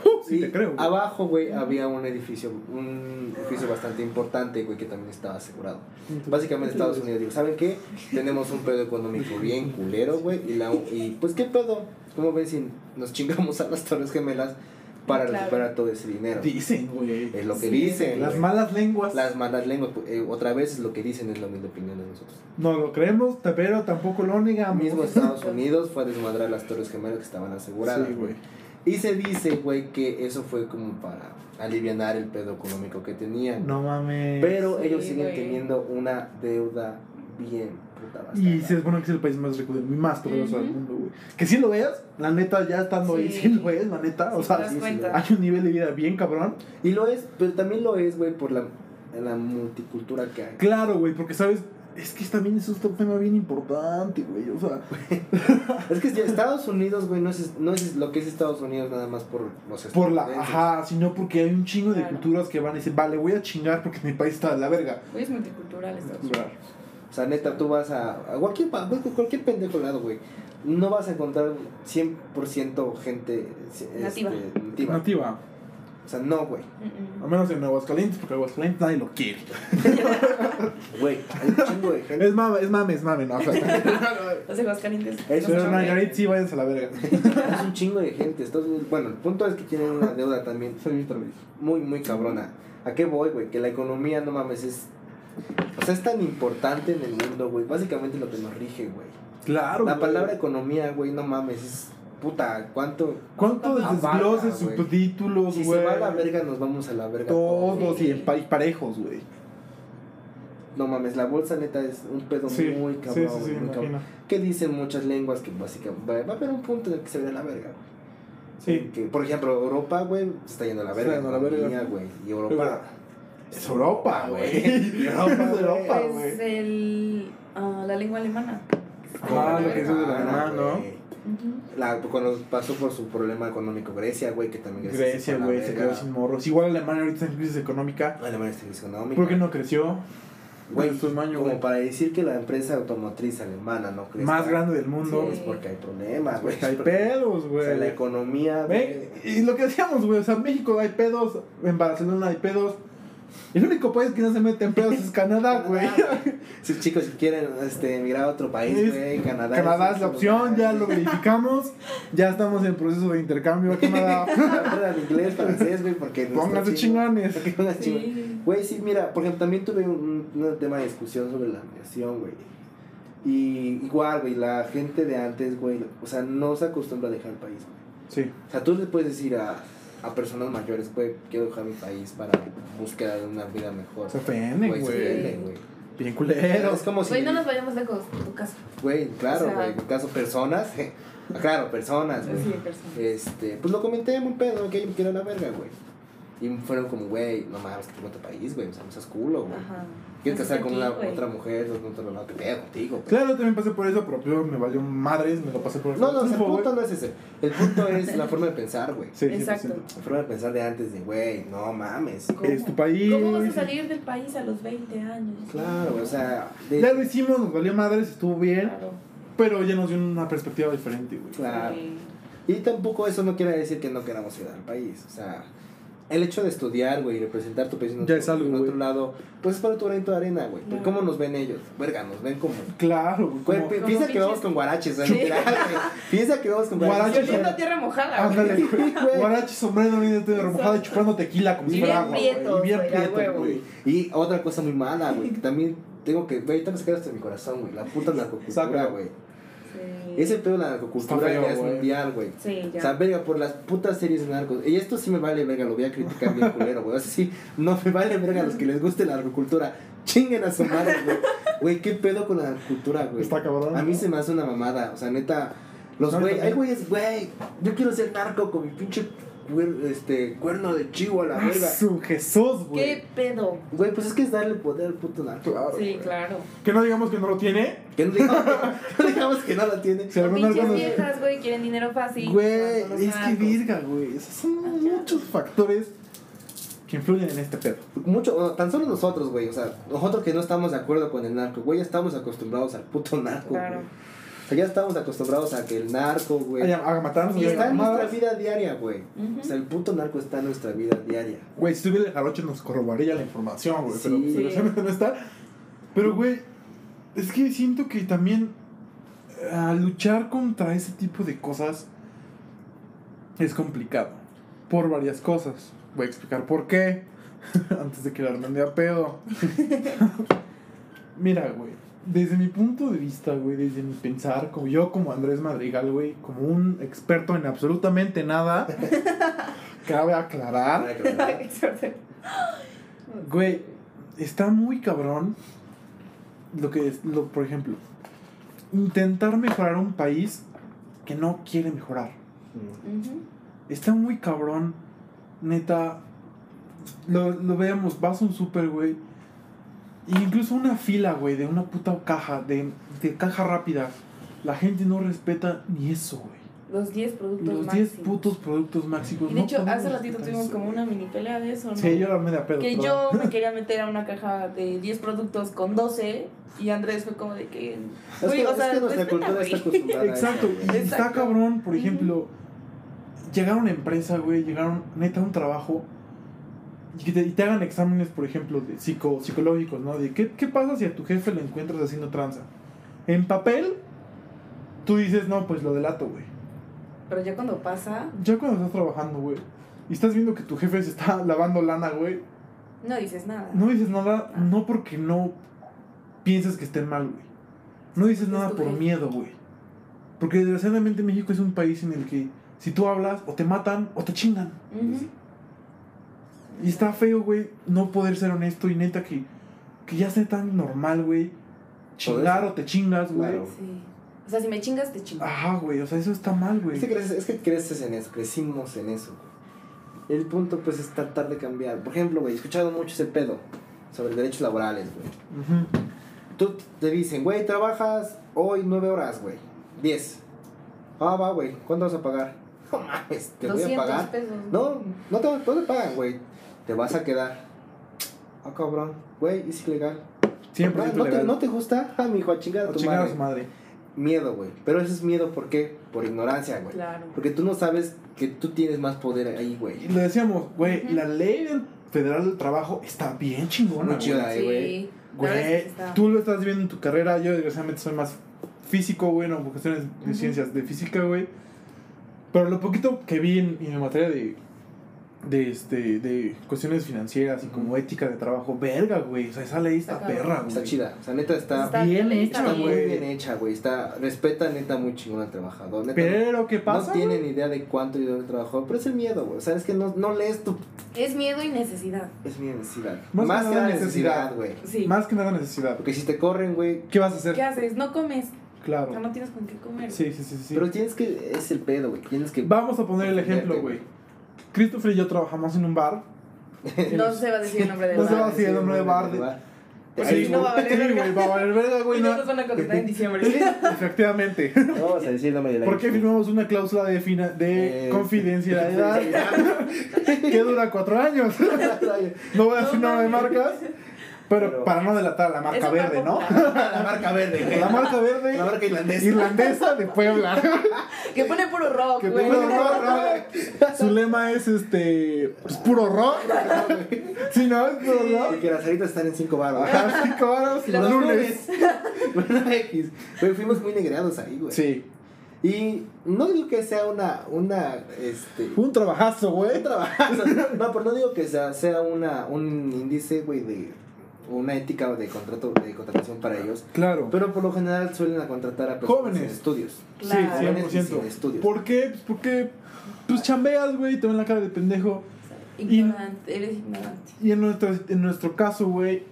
Uh, sí, y te creo. güey. abajo, güey, había un edificio, un edificio bastante importante, güey, que también estaba asegurado. Básicamente Estados Unidos dijo, ¿saben qué? Tenemos un pedo económico bien culero, güey, y, la, y pues qué pedo, ¿cómo ven si nos chingamos a las Torres Gemelas para Claro. recuperar todo ese dinero? Dicen, güey. Es lo que Sí, dicen. Las malas lenguas. Las malas lenguas, eh, otra vez es lo que dicen, es la humilde opinión de nosotros. No lo creemos, pero tampoco lo negamos. Mismo Estados Unidos fue a desmadrar las Torres Gemelas que estaban aseguradas. Sí, güey. Y se dice, güey, que eso fue como para aliviar el pedo económico que tenían. No mames. Pero Sí, ellos siguen teniendo una deuda bien puta Y bastarda. se supone que es el país más rico del más poderoso del Ujú. mundo, güey. Que si lo veas, la neta, ya estando ahí, Sí. sí lo ves, la neta. O Sí, sea, sí, sí, hay un nivel de vida bien cabrón. Y lo es, pero también lo es, güey, por la, la multicultura que hay. Claro, güey, porque sabes, es que también es un tema bien importante, güey. O sea, *laughs* Es que Estados Unidos, güey, no es, no es lo que es Estados Unidos nada más por los por la, ajá, sino porque hay un chingo de Claro. culturas que van y dicen, vale, voy a chingar porque mi país está de la verga. Hoy es multicultural Estados Unidos. O sea, neta, tú vas a, a cualquier, cualquier pendejo lado, güey. No vas a encontrar 100% gente este, Nativa. nativa. Nativa. O sea, no, güey. Mm, A mm. menos en Aguascalientes, porque Aguascalientes nadie lo quiere. *laughs* Güey, hay un chingo de gente. Es mame, es mame, es mame, no. O sea, *laughs* Los Aguascalientes. Es pero un Nayarit sí, váyanse a la verga. Es un chingo de gente. Unidos- bueno, el punto es que tienen una deuda también muy, muy cabrona. ¿A qué voy, güey? Que la economía, no mames, es. O sea, es tan importante en el mundo, güey. Básicamente lo que nos rige, güey. Claro. La güey. palabra economía, güey, no mames, es. Puta, ¿cuánto? ¿Cuántos Abarca, desgloses, güey. subtítulos, Si güey? se va a la verga, nos vamos a la verga. Todos y en pa- parejos, güey. No mames, la bolsa neta es un pedo Sí, muy cabrón. sí, sí, muy cabrón. Que dicen muchas lenguas que básicamente va, a haber un punto en el que se ve la verga, güey. Sí. Que, por ejemplo, Europa, güey, se está yendo a la Se verga. está yendo a la verga. güey. Y Europa. Es Europa, güey. *laughs* Europa, Es güey. Europa, Es el, ah, la lengua alemana. Ah, lo que es el Ah, alemán, ¿no? La, cuando pasó por su problema económico Grecia, güey, que también Grecia, Grecia, güey, se quedó sin morros. Igual Alemania ahorita está en crisis económica. Alemania está en crisis económica. ¿Por qué no creció? Güey, como güey. para decir que la empresa automotriz alemana no crece. Más grande del mundo. Es porque hay problemas, güey. Hay *laughs* pedos, O güey. sea, la economía, güey. Y lo que decíamos, güey, o sea, en México hay pedos, en Barcelona hay pedos. El único país que no se mete en pedos es Canadá, güey. Si *laughs* chicos si quieren este, emigrar a otro país, Es- güey, Canadá. Canadá es la opción, ya lo verificamos. Ya estamos en proceso de intercambio a Canadá. *laughs* Aprendan inglés, francés, güey, porque. Pónganse chingo- chingones. Sí. Güey, sí, mira, por ejemplo, también tuve un, un tema de discusión sobre la migración, güey. Y igual, güey, la gente de antes, güey, o sea, no se acostumbra a dejar el país, güey. Sí. O sea, tú le puedes decir a, a personas mayores, güey, quiero dejar mi país para búsqueda de una vida mejor. Se ofenden, Güey, se güey. ofenden, güey. Bien Es culeros. como si. Güey, no nos vayamos lejos de tu casa. Güey, claro, O sea- güey. En caso personas, *laughs* claro, personas, güey. Sí, personas. Este, pues lo comenté muy pedo, que yo me quiero a la verga, güey. Y fueron como, güey, no mames, que tengo otro país, güey, o sea, no seas culo, güey. Ajá. Quieres casar con Aquí, una otra mujer, no lado, que pedo contigo, güey. Claro, también pasé por eso, pero yo me valió madres, me lo pasé por No, no, o sea, el punto no es ese. El punto es la forma de pensar, güey. Sí, sí, Exacto. sí. La forma de pensar de antes, de, güey, no mames. ¿Cómo? Es tu país. ¿Cómo vas a salir del país a los 20 años? Claro, o sea, de- Ya lo hicimos, nos valió madres, estuvo bien, Claro. pero ya nos dio una perspectiva diferente, güey. Claro. Sí. Y tampoco eso no quiere decir que no queramos ir al país. O sea, el hecho de estudiar, güey, y representar tu país en Ya otro, es algo, en otro lado, pues es para tu granito de arena, güey. Claro. ¿Cómo nos ven ellos? Verga, nos ven como. Claro, güey. Como- piensa que vamos con guaraches. Piensa que vamos con Guaraches. guaraches. Oliendo a tierra mojada, güey. Ándale, güey. Guarachi, sombrero, de remojada y chupando tequila como si fuera bien agua, prietos, Y bien huevo. güey. Y otra cosa muy mala, güey, que también tengo que, güey, que sacar esto de mi corazón, güey. La puta narcocultura, güey. Ese pedo de la narcocultura feo, ya es güey. mundial, güey. Sí, ya. O sea, verga, por las putas series de narcos. Y esto sí me vale verga, lo voy a criticar bien culero, güey. O sea, sí, no me vale verga a los que les guste la narcocultura. Chinguen a su madre, güey. Güey, ¿qué pedo con la narcocultura, güey? Está cabrón. A mí ¿no? se me hace una mamada. O sea, neta, los güey, hay güeyes, güey, yo quiero ser narco con mi pinche este, cuerno de chivo a la Ah, verga. su Jesús, güey. ¿Qué pedo? Güey, pues es que es darle poder al puto narco. Claro. Sí, güey. claro. Que no digamos que no lo tiene. Que no digamos, *laughs* que no digamos que no lo tiene. Si Los alguno pinches viejas, güey, quieren dinero fácil. Güey, es que virga, güey. Esos son muchos factores que influyen en este pedo. Mucho, bueno, tan solo nosotros, güey, o sea, nosotros que no estamos de acuerdo con el narco, güey, ya estamos acostumbrados al puto narco, Claro. güey. O sea, ya estamos acostumbrados a que el narco, güey, A matarnos y y está en nuestra vida diaria, güey. O sea, el puto narco está en nuestra vida diaria. Güey, si tuviera el jarocho nos corroboraría la información, güey. Pero Sí. desgraciadamente no está. Pero, güey, es que siento que también eh, a luchar contra ese tipo de cosas es complicado. Por varias cosas. Voy a explicar por qué. *laughs* Antes de quedarme de a pedo. *laughs* Mira, güey. Desde mi punto de vista, güey, desde mi pensar, como yo como Andrés Madrigal, güey, como un experto en absolutamente nada, *laughs* cabe aclarar Güey, está muy cabrón lo que es, lo, por ejemplo, intentar mejorar un país que no quiere mejorar. Está muy cabrón, neta. Lo, lo veamos, vas a un super, güey. Incluso una fila, güey, de una puta caja, de, de caja rápida. La gente no respeta ni eso, güey. Los 10 productos Los 10 máximos. putos productos máximos. Y de no hecho, hace ratito tuvimos eso, como una mini pelea de eso, ¿no? Sí, yo era media pedo. Que perdón. yo *laughs* me quería meter a una caja de 10 productos con 12 y Andrés fue como de que... Es que, o es sea, que nuestra cultura está acostumbrada a eso, Exacto, güey. y está Exacto. cabrón, por ejemplo, llegar a una empresa, güey, llegar a un- neta a un trabajo y que te, y te hagan exámenes, por ejemplo, de psico, psicológicos, ¿no? De qué, qué pasa si a tu jefe le encuentras haciendo tranza. En papel, tú dices, no, pues lo delato, güey. Pero ya cuando pasa, Ya cuando estás trabajando, güey, y estás viendo que tu jefe se está lavando lana, güey, no dices nada. no dices nada, no porque no pienses que estén mal, güey. No dices Es nada por jefe. miedo, güey. Porque desgraciadamente México es un país en el que si tú hablas, o te matan o te chingan. Ujú. Y está feo, güey, no poder ser honesto y neta que, que ya sea tan normal, güey. Chingar o te chingas, güey. Claro. Sí. O sea, si me chingas, te chingo. Ajá, güey, o sea, eso está mal, güey. Es que, creces, es que creces en eso, crecimos en eso. El punto, pues, es tratar de cambiar. Por ejemplo, güey, he escuchado mucho ese pedo sobre derechos laborales, güey. Ujú. Tú te dicen, güey, trabajas hoy nueve horas, güey. Diez. Ah, va, güey. ¿Cuánto vas a pagar? *laughs* No mames, te voy a 200 pagar. pesos. No, no te, no te pagan, güey. Te vas a quedar. Ah, cabrón. Güey, es ilegal. Siempre Ah, ¿no, te, ¿No te gusta? Ah, mijo, a chingar a tu chingar a madre. su madre. Miedo, güey. Pero ese es miedo, ¿por qué? Por ignorancia, güey. Claro. Porque tú no sabes que tú tienes más poder ahí, güey. lo decíamos, güey, la ley del federal del trabajo está bien chingona, Muy güey. chida. Güey. Es Güey, tú lo estás viendo en tu carrera, yo desgraciadamente soy más físico, bueno, por cuestiones de ciencias de física, güey. Pero lo poquito que vi en, en materia de, de, este, de cuestiones financieras y como ética de trabajo, verga, güey. O sea, esa ley está perra, güey. Está chida. O sea, neta está, Está bien hecha, está muy güey. bien hecha, güey. Está, respeta neta muy chingón al trabajador. Neta, Pero, ¿qué no pasa? güey? tienen idea de cuánto dinero trabajó, pero es el miedo, güey. O sea, es que no, no lees tu. Es miedo y necesidad. Es mi necesidad. Más Más, que que nada necesidad. necesidad, güey. Sí. Más que nada necesidad. Porque si te corren, güey. ¿Qué vas a hacer? ¿Qué haces? No comes. O sea, Claro. no tienes con qué comer. Sí, sí, sí, sí. Pero tienes que. Es el pedo, güey. Tienes que. Vamos a poner el ejemplo, güey. Christopher y yo trabajamos en un bar. *laughs* No se va a decir el nombre del No se va a bar. decir el nombre de bar. Porque no va a valer Sí, verga. güey, va a valer verga, güey. *laughs* Y no- no nos van a contratar en diciembre. Efectivamente. *laughs* No vamos a decir el nombre de la ¿Por qué firmamos una cláusula de, fina- de Eh, confidencialidad que dura cuatro años? No voy a decir No nombre de marcas, pero Pero- para no delatar la marca verde, ¿no? La marca verde, güey. La marca verde La marca irlandesa. irlandesa de Puebla. Que pone puro rock, Que güey. puro rock. Su lema es este. Pues puro rock. *laughs* Sí, no, es puro rock. Y que las aritas están en 5 baros. Ajá, cinco varos Los los lunes. bueno, *laughs* X. Güey, fuimos muy negreados ahí, güey. Sí. Y no digo que sea una. una este. Un trabajazo, güey. un trabajazo. No, pero no digo que sea, sea una, un índice, güey, de. Una ética de contrato de contratación para ellos. Claro. Pero por lo general suelen a contratar a personas Jóvenes. en estudios. Sí, Claro. Jóvenes y 100%. sin estudios. ¿Por qué? Pues porque. Pues chambeas, güey, te ven la cara de pendejo. Ignorante, eres ignorante. Y en nuestro, en nuestro caso, güey,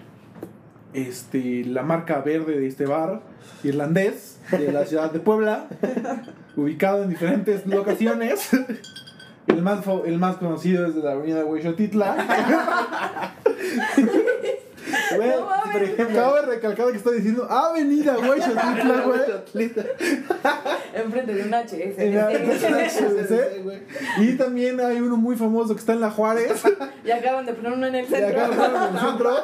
este, la marca verde de este bar irlandés de la *laughs* ciudad de Puebla, ubicado en diferentes locaciones. El más, el más conocido es de la avenida Huixotitla. *laughs* Güey, No por ejemplo. Acabo de recalcar que está diciendo Avenida Huixotitla, güey. *laughs* Enfrente de un HS. En la- *laughs* güey. Y también hay uno muy famoso que está en la Juárez. *laughs* Y acaban de poner uno en el Y acá centro. en el centro.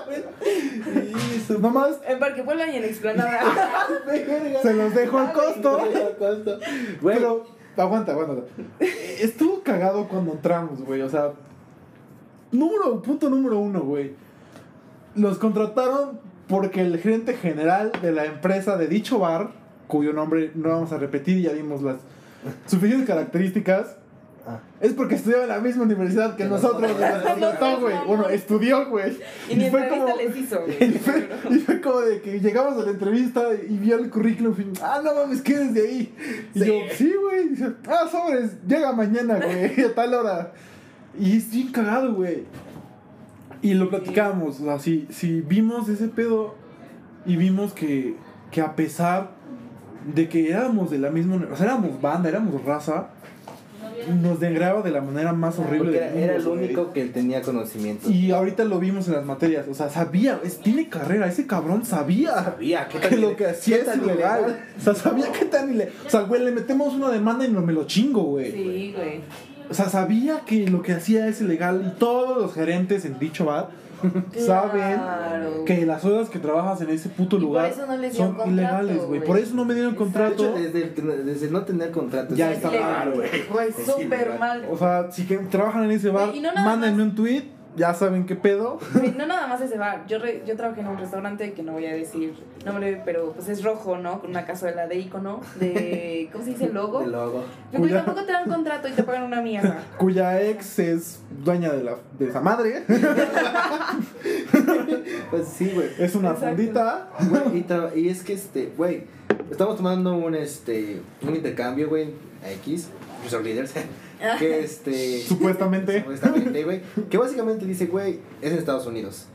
Y su- nomás En Parque Puebla y en Explanada. se los dejo al costo. Güey, Pero, aguanta, aguanta. Estuvo cagado cuando entramos, güey. O sea, número, punto número uno, güey. Los contrataron porque el gerente general de la empresa de dicho bar, cuyo nombre no vamos a repetir, ya dimos las suficientes características, Ah. es porque estudiaba en la misma universidad que nosotros. güey. Bueno, estudió, güey. Y fue como- les hizo, *laughs* y fue, y fue como de que llegamos a la entrevista y vio el currículum y ah, no mames, ¿qué eres de ahí? Y Sí. yo, sí, güey. Ah, sobres, llega mañana, güey, *laughs* a tal hora. Y es bien cagado, güey. Y lo platicamos, o sea, si, si vimos ese pedo y vimos que, que a pesar de que éramos de la misma, o sea, éramos banda, éramos raza, nos dengraba de la manera más horrible porque del era, mundo, era el único que tenía conocimiento. Y ahorita lo vimos en las materias, o sea, sabía, es, tiene carrera, ese cabrón sabía Sabía que que lo que hacía es ilegal. O sea, sabía que tan ilegal. O sea, güey, le metemos una demanda y no me lo chingo, güey. Sí, güey. O sea, sabía que lo que hacía es ilegal y todos los gerentes en dicho bar saben Claro. que las horas que trabajas en ese puto Y por lugar eso no les son ilegales, güey. güey. Por eso no me dieron Exacto. De hecho, contrato. desde, el- desde no tener contrato. Ya es está ilegal, mal, güey. Güey, Es súper ilegal. mal. O sea, si que trabajan en ese bar, Güey, y no nada mándenme más. un tweet ya saben qué pedo. No nada más ese bar. Yo, re- yo trabajé en un restaurante que no voy a decir nombre, pero pues es rojo, ¿no? Con una cazuela de icono, de. ¿Cómo se dice? Logo. De logo. Pero Cuya- tampoco te dan contrato y te pagan una mierda. *laughs* Cuya ex es dueña de, la, de esa madre. *laughs* Pues sí, güey. Es una Exacto. fundita. Y, tra- y es que, este, güey, estamos tomando un, este, un intercambio, güey, X, Resort Leaders, que, *laughs* este, Supuestamente. supuestamente, güey, que básicamente dice, güey, es en Estados Unidos.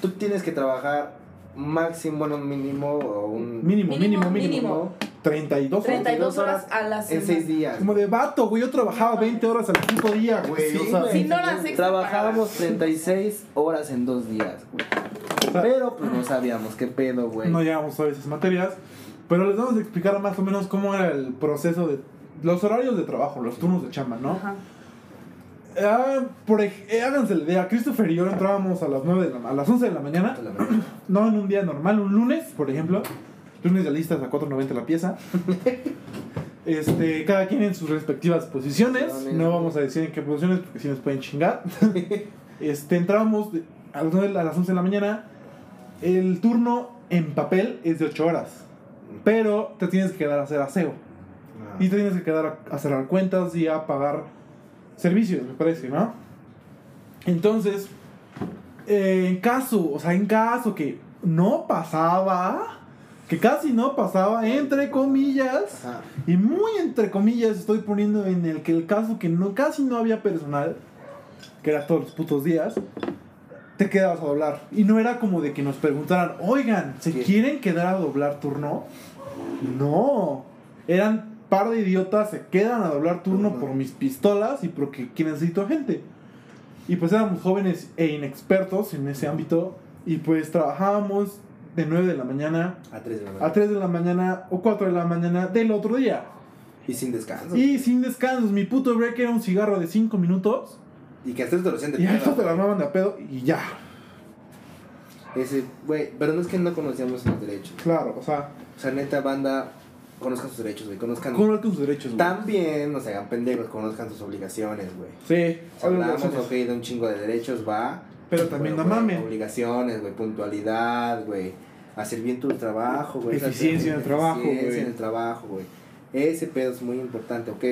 Tú tienes que trabajar máximo, bueno, mínimo, o un... Mínimo, mínimo, Mínimo, mínimo. mínimo. 32 horas. 32 horas a la En semana. seis días. Como de vato, güey. Yo trabajaba 20 horas al puto día, güey. Sí, o sea. Sin horas Trabajábamos 36 horas en dos días, güey. o sea, Pero, pues, no sabíamos qué pedo, güey. no llegamos a esas materias. Pero les vamos a explicar más o menos cómo era el proceso de. Los horarios de trabajo, los turnos de chamba, ¿no? Ajá. Ah, por eh, háganse la idea, Christopher y yo entrábamos a las 9 de la, a las 11 de la mañana, no en un día normal, un lunes, por ejemplo. Lunes de listas a 4.90 la pieza. *laughs* Este, cada quien en sus respectivas posiciones. No vamos a decir en qué posiciones porque si nos pueden chingar. *laughs* Este, entrábamos a las, 9 a las 11 de la mañana. El turno en papel es de 8 horas. Pero te tienes que quedar a hacer aseo. Ah. Y te tienes que quedar a, a cerrar cuentas y a pagar servicios, me parece, ¿no? Entonces, eh, en caso, o sea, en caso que no pasaba, que casi no pasaba, entre comillas, Ajá. y muy entre comillas estoy poniendo en el que el caso que no, casi no había personal, que era todos los putos días, te quedabas a doblar. Y no era como de que nos preguntaran, oigan, ¿se ¿Qué? quieren quedar a doblar turno? No. Eran par de idiotas, se quedan a doblar turno por mis pistolas y porque que necesito gente. Y pues éramos jóvenes e inexpertos en ese ámbito. Y pues trabajábamos de 9 de la mañana A 3 de la a mañana. 3 de la mañana o 4 de la mañana del otro día. Y sin descanso. Y sin descansos, mi puto break era un cigarro de 5 minutos. Y que hasta te lo sientes Y a esto te la armaban de a pedo y ya. Ese, güey, pero no es que no conocíamos los derechos. Claro, o sea, O sea, neta, banda, conozcan sus derechos, güey. Conozcan. conozcan sus derechos. güey. También, no se hagan pendejos, conozcan sus obligaciones, güey. Sí, Si hablamos, ok, de un chingo de derechos, va. Pero también no mamen. Obligaciones, güey, puntualidad, güey. Hacer bien tu trabajo, güey. esa- Eficiencia en el trabajo, Eficiencia güey. en el trabajo, güey. Ese pedo es muy importante, ok.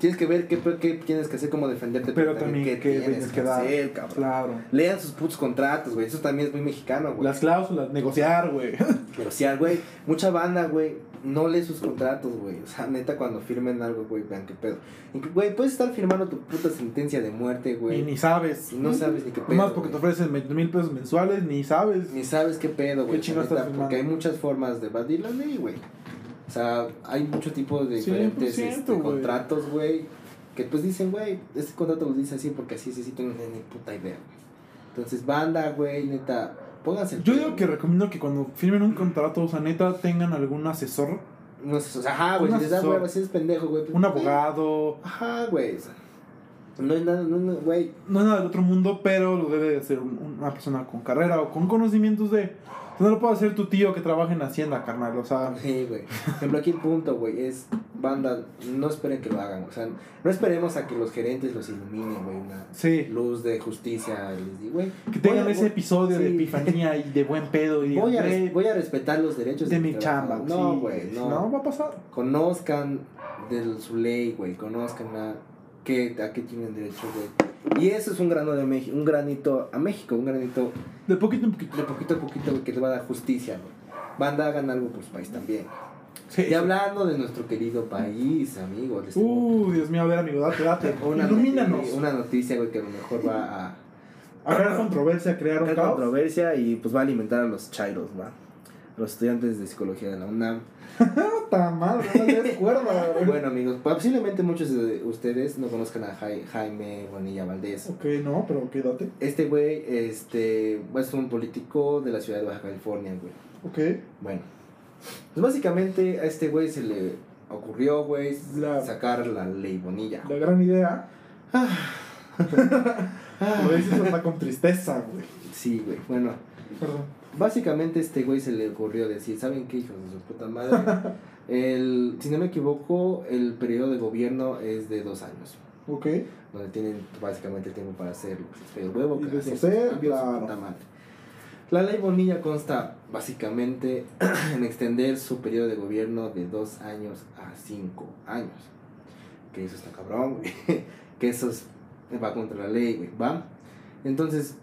Tienes que ver qué, qué tienes que hacer, cómo defenderte, Pero también qué tienes que dar. hacer, cabrón. Claro. Lean sus putos contratos, güey. Eso también es muy mexicano, güey. Las cláusulas, negociar, güey. *laughs* Sí, güey, mucha banda, güey, no lee sus contratos, güey. O sea, neta, cuando firmen algo, güey, vean qué pedo. Y, Güey, puedes estar firmando tu puta sentencia de muerte, Y güey. ni sabes. Y no sabes ni qué pedo. Nomás porque te ofrecen 20 mil pesos mensuales, ni sabes. Ni sabes qué pedo, güey. ¿Qué chingados neta, estás Porque hay muchas formas de evadir la ley, güey. O sea, hay muchos tipos de 100%, diferentes este, güey. contratos, güey. Que pues dicen, güey, este contrato lo dice así porque así, así, sí, tengo ni puta idea, güey. Entonces, banda, güey, neta, pónganse Yo digo que güey. recomiendo que cuando firmen un contrato, o sea, neta, tengan algún asesor, No sé, o sea, ajá, güey, les da huevo, si eres pendejo, güey. pues, un güey, abogado. Ajá, güey. o sea, no es nada, no, no, güey. No es nada del otro mundo, pero lo debe de hacer un- una persona con carrera o con conocimientos de. No lo puede hacer tu tío que trabaja en Hacienda, carnal. O sea, Sí, güey. Por ejemplo, aquí el punto, güey, es banda, no esperen que lo hagan. O sea, no esperemos a que los gerentes los iluminen, güey. Una sí. luz de justicia les güey. Que tengan voy ese voy- episodio de epifanía y de buen pedo y Voy a, digan, res- "Güey, voy a respetar los derechos de mi mi chamba. trabajador". No, sí, güey, no. No, va a pasar. Conozcan de su ley, güey. Conozcan a qué, a qué tienen derecho, güey. Y eso es un grano de México, un granito a México, un granito De poquito en poquito. de poquito a poquito, güey, que le va a dar justicia, güey. Banda, hagan algo por su país también. Sí. Y hablando de nuestro querido país, amigos, les tengo Uh, Dios mío, a ver, amigo, date, date. *laughs* una, Ilumínanos. una noticia, güey, que a lo mejor va a A crear controversia, a crear un crear caos. controversia y pues va a alimentar a los chairos, va. Los estudiantes de psicología de la UNAM. *laughs* Puta madre, no le des cuerda, güey. Bueno, amigos, posiblemente muchos de ustedes no conozcan a Jai- Jaime Bonilla Valdés. Ok, no, pero quédate. Este güey, este, es un político de la ciudad de Baja California, güey. Ok. Bueno, pues básicamente a este güey se le ocurrió, güey, La- sacar la ley Bonilla. La gran idea. *laughs* Lo dices hasta con *laughs* tristeza, güey. Sí, güey, bueno. Perdón. Básicamente este güey se le ocurrió decir, ¿saben qué, hijos de su puta madre? *laughs* El, si no me equivoco, el periodo de gobierno es de dos años. Ok. donde tienen básicamente tiempo para hacer pegue el huevo, Y deshacer, claro. puta madre. La ley Bonilla consta básicamente *clears throat* en extender su periodo de gobierno de dos años a cinco años. Que eso está cabrón, güey. *laughs* Que eso es- va contra la ley, güey, ¿va? Entonces,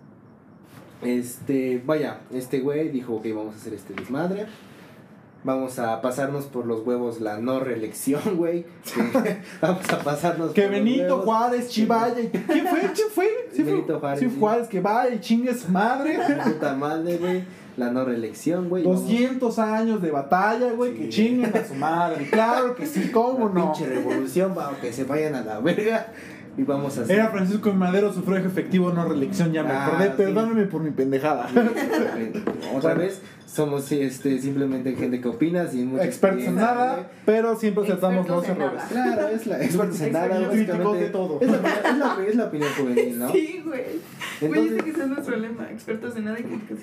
este, vaya, este güey dijo que vamos a hacer este desmadre. Vamos a pasarnos por los huevos la no reelección, *laughs* güey. *laughs* Vamos a pasarnos Que por los Benito huevos. Juárez, Chivaya. ¿Quién fue? ¿Quién fue? Sí, *laughs* Benito Juárez, Sí. Juárez, que vaya y chingue su madre. Puta madre, güey. La no reelección, güey. 200 años de batalla, güey, que chinguen a su madre. Claro que sí, cómo no. Pinche revolución, va, que se vayan a la verga. Y vamos a hacer. Era Francisco Madero, sufragio efectivo, no reelección, ya me Ah, acordé. sí. Perdóname por mi pendejada. Otra vez, somos este, simplemente gente que opina sin mucha Expertos en nada, güey. pero siempre acertamos los errores. nada. Claro, es la expertos en nada, críticos básicamente. de todo. Es la, es la, es la opinión juvenil, ¿no? Sí, güey. Güey, Entonces- ese que ese es nuestro lema. Expertos en nada y críticos.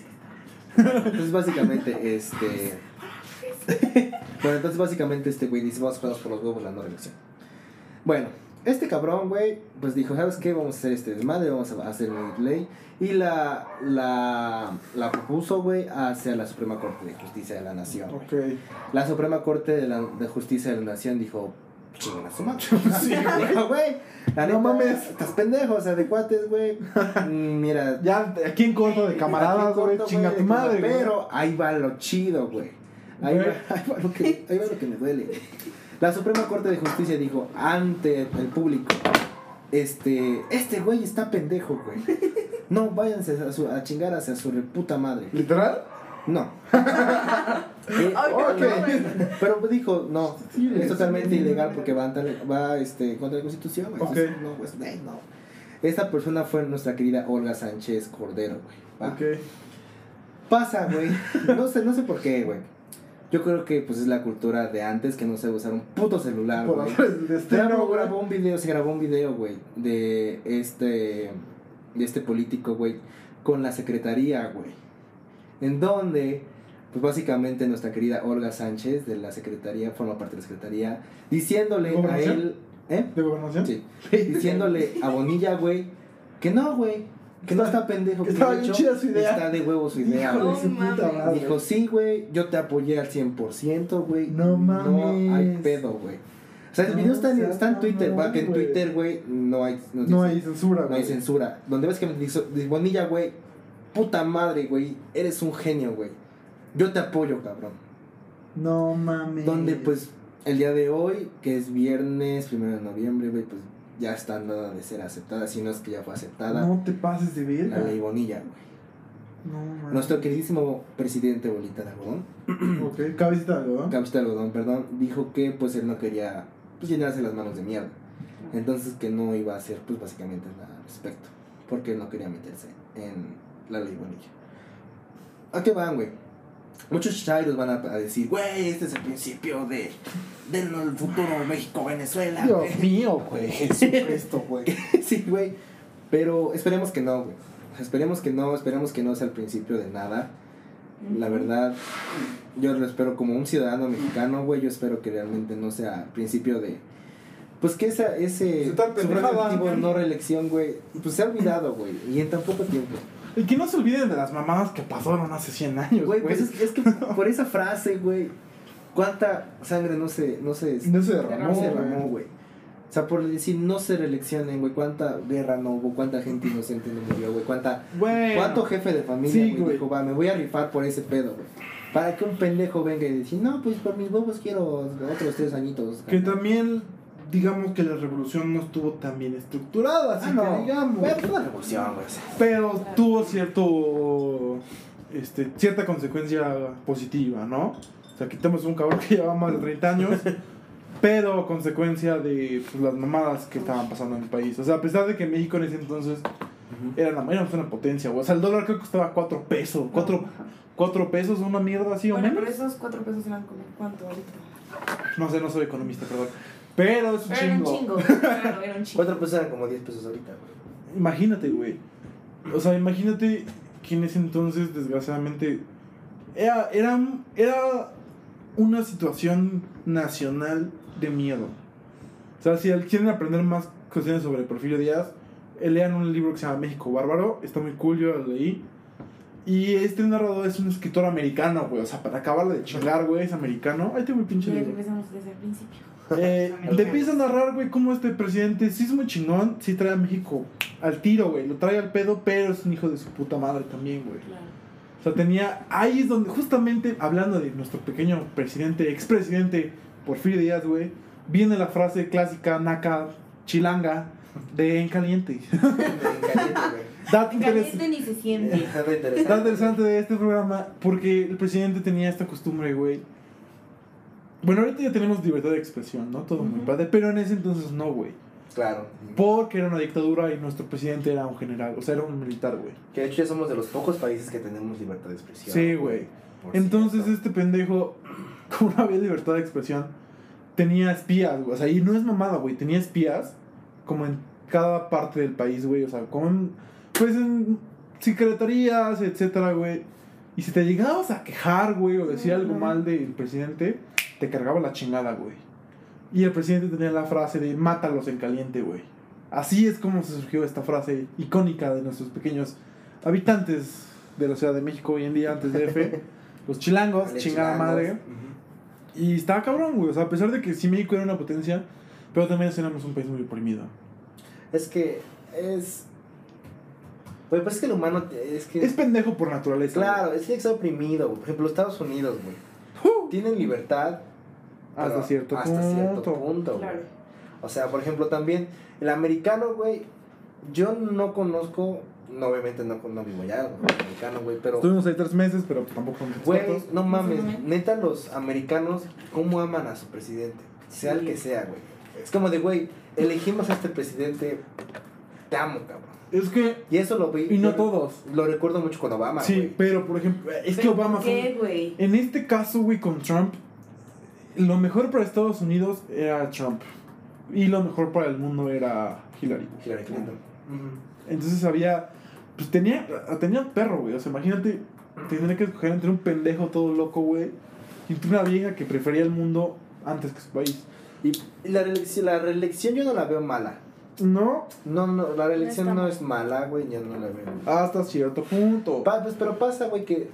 Entonces, básicamente, este. *laughs* bueno, entonces, básicamente, este güey dice: Vamos a por los huevos la no reelección. Bueno, este cabrón, güey, pues dijo: ¿Sabes qué? Vamos a hacer este desmadre, vamos a hacer una ley. Y la, la, la propuso, güey, hacia la Suprema Corte de Justicia de la Nación. güey. Ok. La Suprema Corte de, la, de Justicia de la Nación dijo: Chingan a su madre. *laughs* Sí, *laughs* güey. No neta, mames. Estás pendejo, o sea, de cuates, güey. Mm, Mira, *laughs* Ya, aquí en corto de camaradas, güey, chinga tu madre. Pero ahí va lo chido, güey. Ahí, ahí, va lo que, ahí va lo que me duele. La Suprema Corte de Justicia dijo ante el público, este, este güey está pendejo, güey. No, váyanse a, su- a chingar hacia su reputa madre. ¿Literal? No. *laughs* Eh, Ay, ok. no, güey. Pero dijo, no, Sí, es totalmente sí, ilegal porque va, este, contra la Constitución, güey. Ok. Entonces, No, pues, eh, no. Esta persona fue nuestra querida Olga Sánchez Cordero, güey. Pasa, güey. No sé, no sé por qué, güey. Yo creo que pues es la cultura de antes que no sabe usar un puto celular, güey. Grabó, grabó un video, se grabó un video, güey, de este de este político, güey, con la secretaría, güey. En donde pues básicamente nuestra querida Olga Sánchez de la secretaría forma parte de la secretaría diciéndole a él, ¿eh? ¿De gobernación? Sí. Diciéndole a Bonilla, güey, que no, güey, que no está pendejo, Que estaba de bien hecho, chida su idea. Está de huevo su idea, su puta madre. Dijo, sí, güey, yo te apoyé al 100%, güey. No mames. No hay pedo, güey. O sea, el No video está en, seas está en Twitter, va, que en. Twitter, güey, no hay, no, No dice- hay censura, no hay censura. Donde ves que me dice, Bonilla, güey, puta madre, güey, eres un genio, güey. Yo te apoyo, cabrón. No mames. Donde, pues, el día de hoy, que es viernes, primero de noviembre, güey, pues ya está nada de ser aceptada, si no es que ya fue aceptada No te pases de verga. la ley Bonilla, güey. No. Nuestro queridísimo presidente Bolita de Algodón *clears throat* Ok, cabecita de algodón. Cabecita de algodón, perdón, dijo que pues él no quería pues, llenarse las manos de mierda. Entonces que no iba a hacer pues básicamente nada al respecto. Porque él no quería meterse en la ley Bonilla. ¿A qué van, güey? Muchos chairos van a, a decir, güey, este es el principio de del futuro México-Venezuela. Dios güey". mío, güey. *laughs* Jesucristo, güey. *laughs* sí, güey. Pero esperemos que no, güey. Esperemos que no, esperemos que no sea el principio de nada. La verdad, yo lo espero como un ciudadano mexicano, güey. Yo espero que realmente no sea principio de. Pues que esa, ese. Activo, no reelección, güey. Pues se ha olvidado, güey. Y en tan poco tiempo. Y que no se olviden de las mamadas que pasaron hace 100 años, Güey, pues es, es que *laughs* por esa frase, güey. ¿Cuánta sangre no se. No se, No se derramó, güey. derramó, güey? O sea, por decir no se reeleccionen, güey. ¿Cuánta guerra no hubo? ¿Cuánta gente inocente no murió, güey? ¿Cuánta Bueno. ¿Cuánto jefe de familia Sí, güey, güey. dijo, va, me voy a rifar por ese pedo, güey? Para que un pendejo venga y diga, no, pues por mis huevos quiero otros tres añitos. Que también, digamos que la revolución no estuvo tan bien estructurada, así Ah, no. que digamos. Güey, pues una revolución, güey. Pero tuvo cierto. Este, cierta consecuencia positiva, ¿no? O sea, quitamos un cabrón *laughs* que llevaba más de 30 años, *laughs* pero consecuencia de pues, las mamadas que estaban pasando en el país. O sea, a pesar de que México en ese entonces era una, éramos una potencia, güey. O sea, el dólar creo que costaba 4 pesos, 4, pesos, una mierda así o Bueno, menos. pero esos cuatro pesos eran como cuánto ahorita. No sé, no soy economista, perdón. Pero es un Pero era un chingo. chingo. Claro, era un *laughs* chingo. Cuatro pesos eran como 10 pesos ahorita, güey. Imagínate, güey. O sea, imagínate que en ese entonces, desgraciadamente, era, era, era una situación nacional de miedo. O sea, si quieren aprender más cuestiones sobre Porfirio Díaz. Lean un libro que se llama México Bárbaro. Está muy cool, yo lo leí. Y este narrador es un escritor americano, güey. O sea, para acabarle de chingar, güey, es americano. Ahí tengo mi pinche Ya libro. empezamos desde el principio. Eh, te empieza a narrar, güey, cómo este presidente sí es muy chingón, sí trae a México al tiro, güey. Lo trae al pedo, pero es un hijo de su puta madre también, güey. Claro. O sea, tenía. Ahí es donde, justamente hablando de nuestro pequeño presidente, expresidente Porfirio Díaz, güey, viene la frase clásica, naca, chilanga, de en caliente. *laughs* En caliente, güey. Dato interes- Caliente ni se siente. *laughs* Interesante. Interesante de este programa porque el presidente tenía esta costumbre, güey. Bueno, ahorita ya tenemos libertad de expresión, ¿no? Todo muy padre, pero en ese entonces no, güey. Claro. Porque era una dictadura y nuestro presidente era un general, o sea, era un militar, güey. Que de hecho ya somos de los pocos países que tenemos libertad de expresión. Sí, güey. Entonces cierto. este pendejo, como no había libertad de expresión, tenía espías, güey. O sea, y no es mamada, güey. Tenía espías como en cada parte del país, güey. O sea, con, pues en secretarías, etcétera, güey. Y si te llegabas a quejar, güey, o decir algo mal del presidente, te cargaba la chingada, güey. Y el presidente tenía la frase de mátalos en caliente, güey. Así es como se surgió esta frase icónica de nuestros pequeños habitantes de la Ciudad de México hoy en día, antes de F. *laughs* Los chilangos, chingada chilangos. madre. Y estaba cabrón, güey. O sea, a pesar de que sí México era una potencia, pero también éramos un país muy oprimido. Es que es. Güey, pues es que el humano. Es que. Es pendejo por naturaleza. Claro, es que está oprimido, güey. Por ejemplo, Estados Unidos, güey. güey. Uh, Tienen libertad. Hasta cierto hasta punto. cierto punto, güey. Claro. O sea, por ejemplo, también el americano, güey. Yo no conozco. No, obviamente no, no vivo allá, güey, americano, güey. Pero. Estuvimos ahí tres meses, pero tampoco Güey, no mames, neta los americanos, ¿cómo aman a su presidente? Sea el Sí. que sea, güey. Es como de, güey, elegimos a este presidente, te amo, cabrón. Es que. Y eso lo vi. Y no todos. Lo recuerdo mucho con Obama, Sí, güey. pero por ejemplo, es que ¿Pero Obama qué, güey? En este caso, güey, con Trump, lo mejor para Estados Unidos era Trump. Y lo mejor para el mundo era Hillary. Hillary Clinton. Entonces había. Pues tenía, tenía un perro, güey. O sea, imagínate tener que escoger entre un pendejo todo loco, güey. Y entre una vieja que prefería el mundo antes que su país. Y la reelección, la reelección yo no la veo mala. No, No, no, la reelección no, es mala, güey, yo no la veo. hasta cierto punto. Pa- pues, pero pasa, güey, que.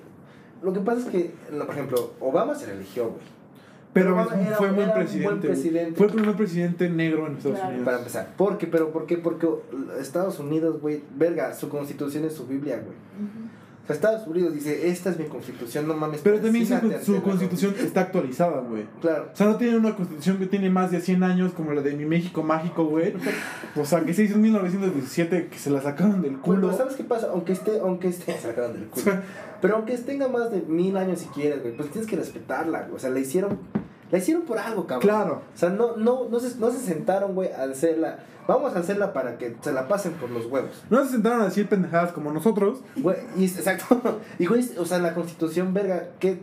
Lo que pasa es que, no, por ejemplo, Obama se reeligió, güey. Pero es un- era- fue un presidente. presidente. Fue el primer presidente negro en Estados Claro. Unidos. Para empezar. ¿Por qué? ¿Pero por qué? Porque Estados Unidos, güey, verga, su constitución es su Biblia, güey. Ujú. O sea, Estados Unidos dice, esta es mi constitución, no mames. Pero también su, constitución está actualizada, güey. Claro. O sea, no tiene una constitución que tiene más de 100 años como la de mi México mágico, güey. O sea, que se hizo en 1917, que se la sacaron del Bueno, culo. ¿sabes qué pasa? Aunque esté, aunque esté, *laughs* se sacaron del culo. *laughs* Pero aunque tenga más de mil años si quieres, güey, pues tienes que respetarla, güey. O sea, la hicieron, la hicieron por algo, cabrón. Claro. O sea, no, no, no se, no se sentaron, güey, a hacerla. Vamos a hacerla para que se la pasen por los huevos. No se sentaron a decir pendejadas como nosotros. Güey, y, exacto. *laughs* Y, güey, o sea, la constitución, verga, qué,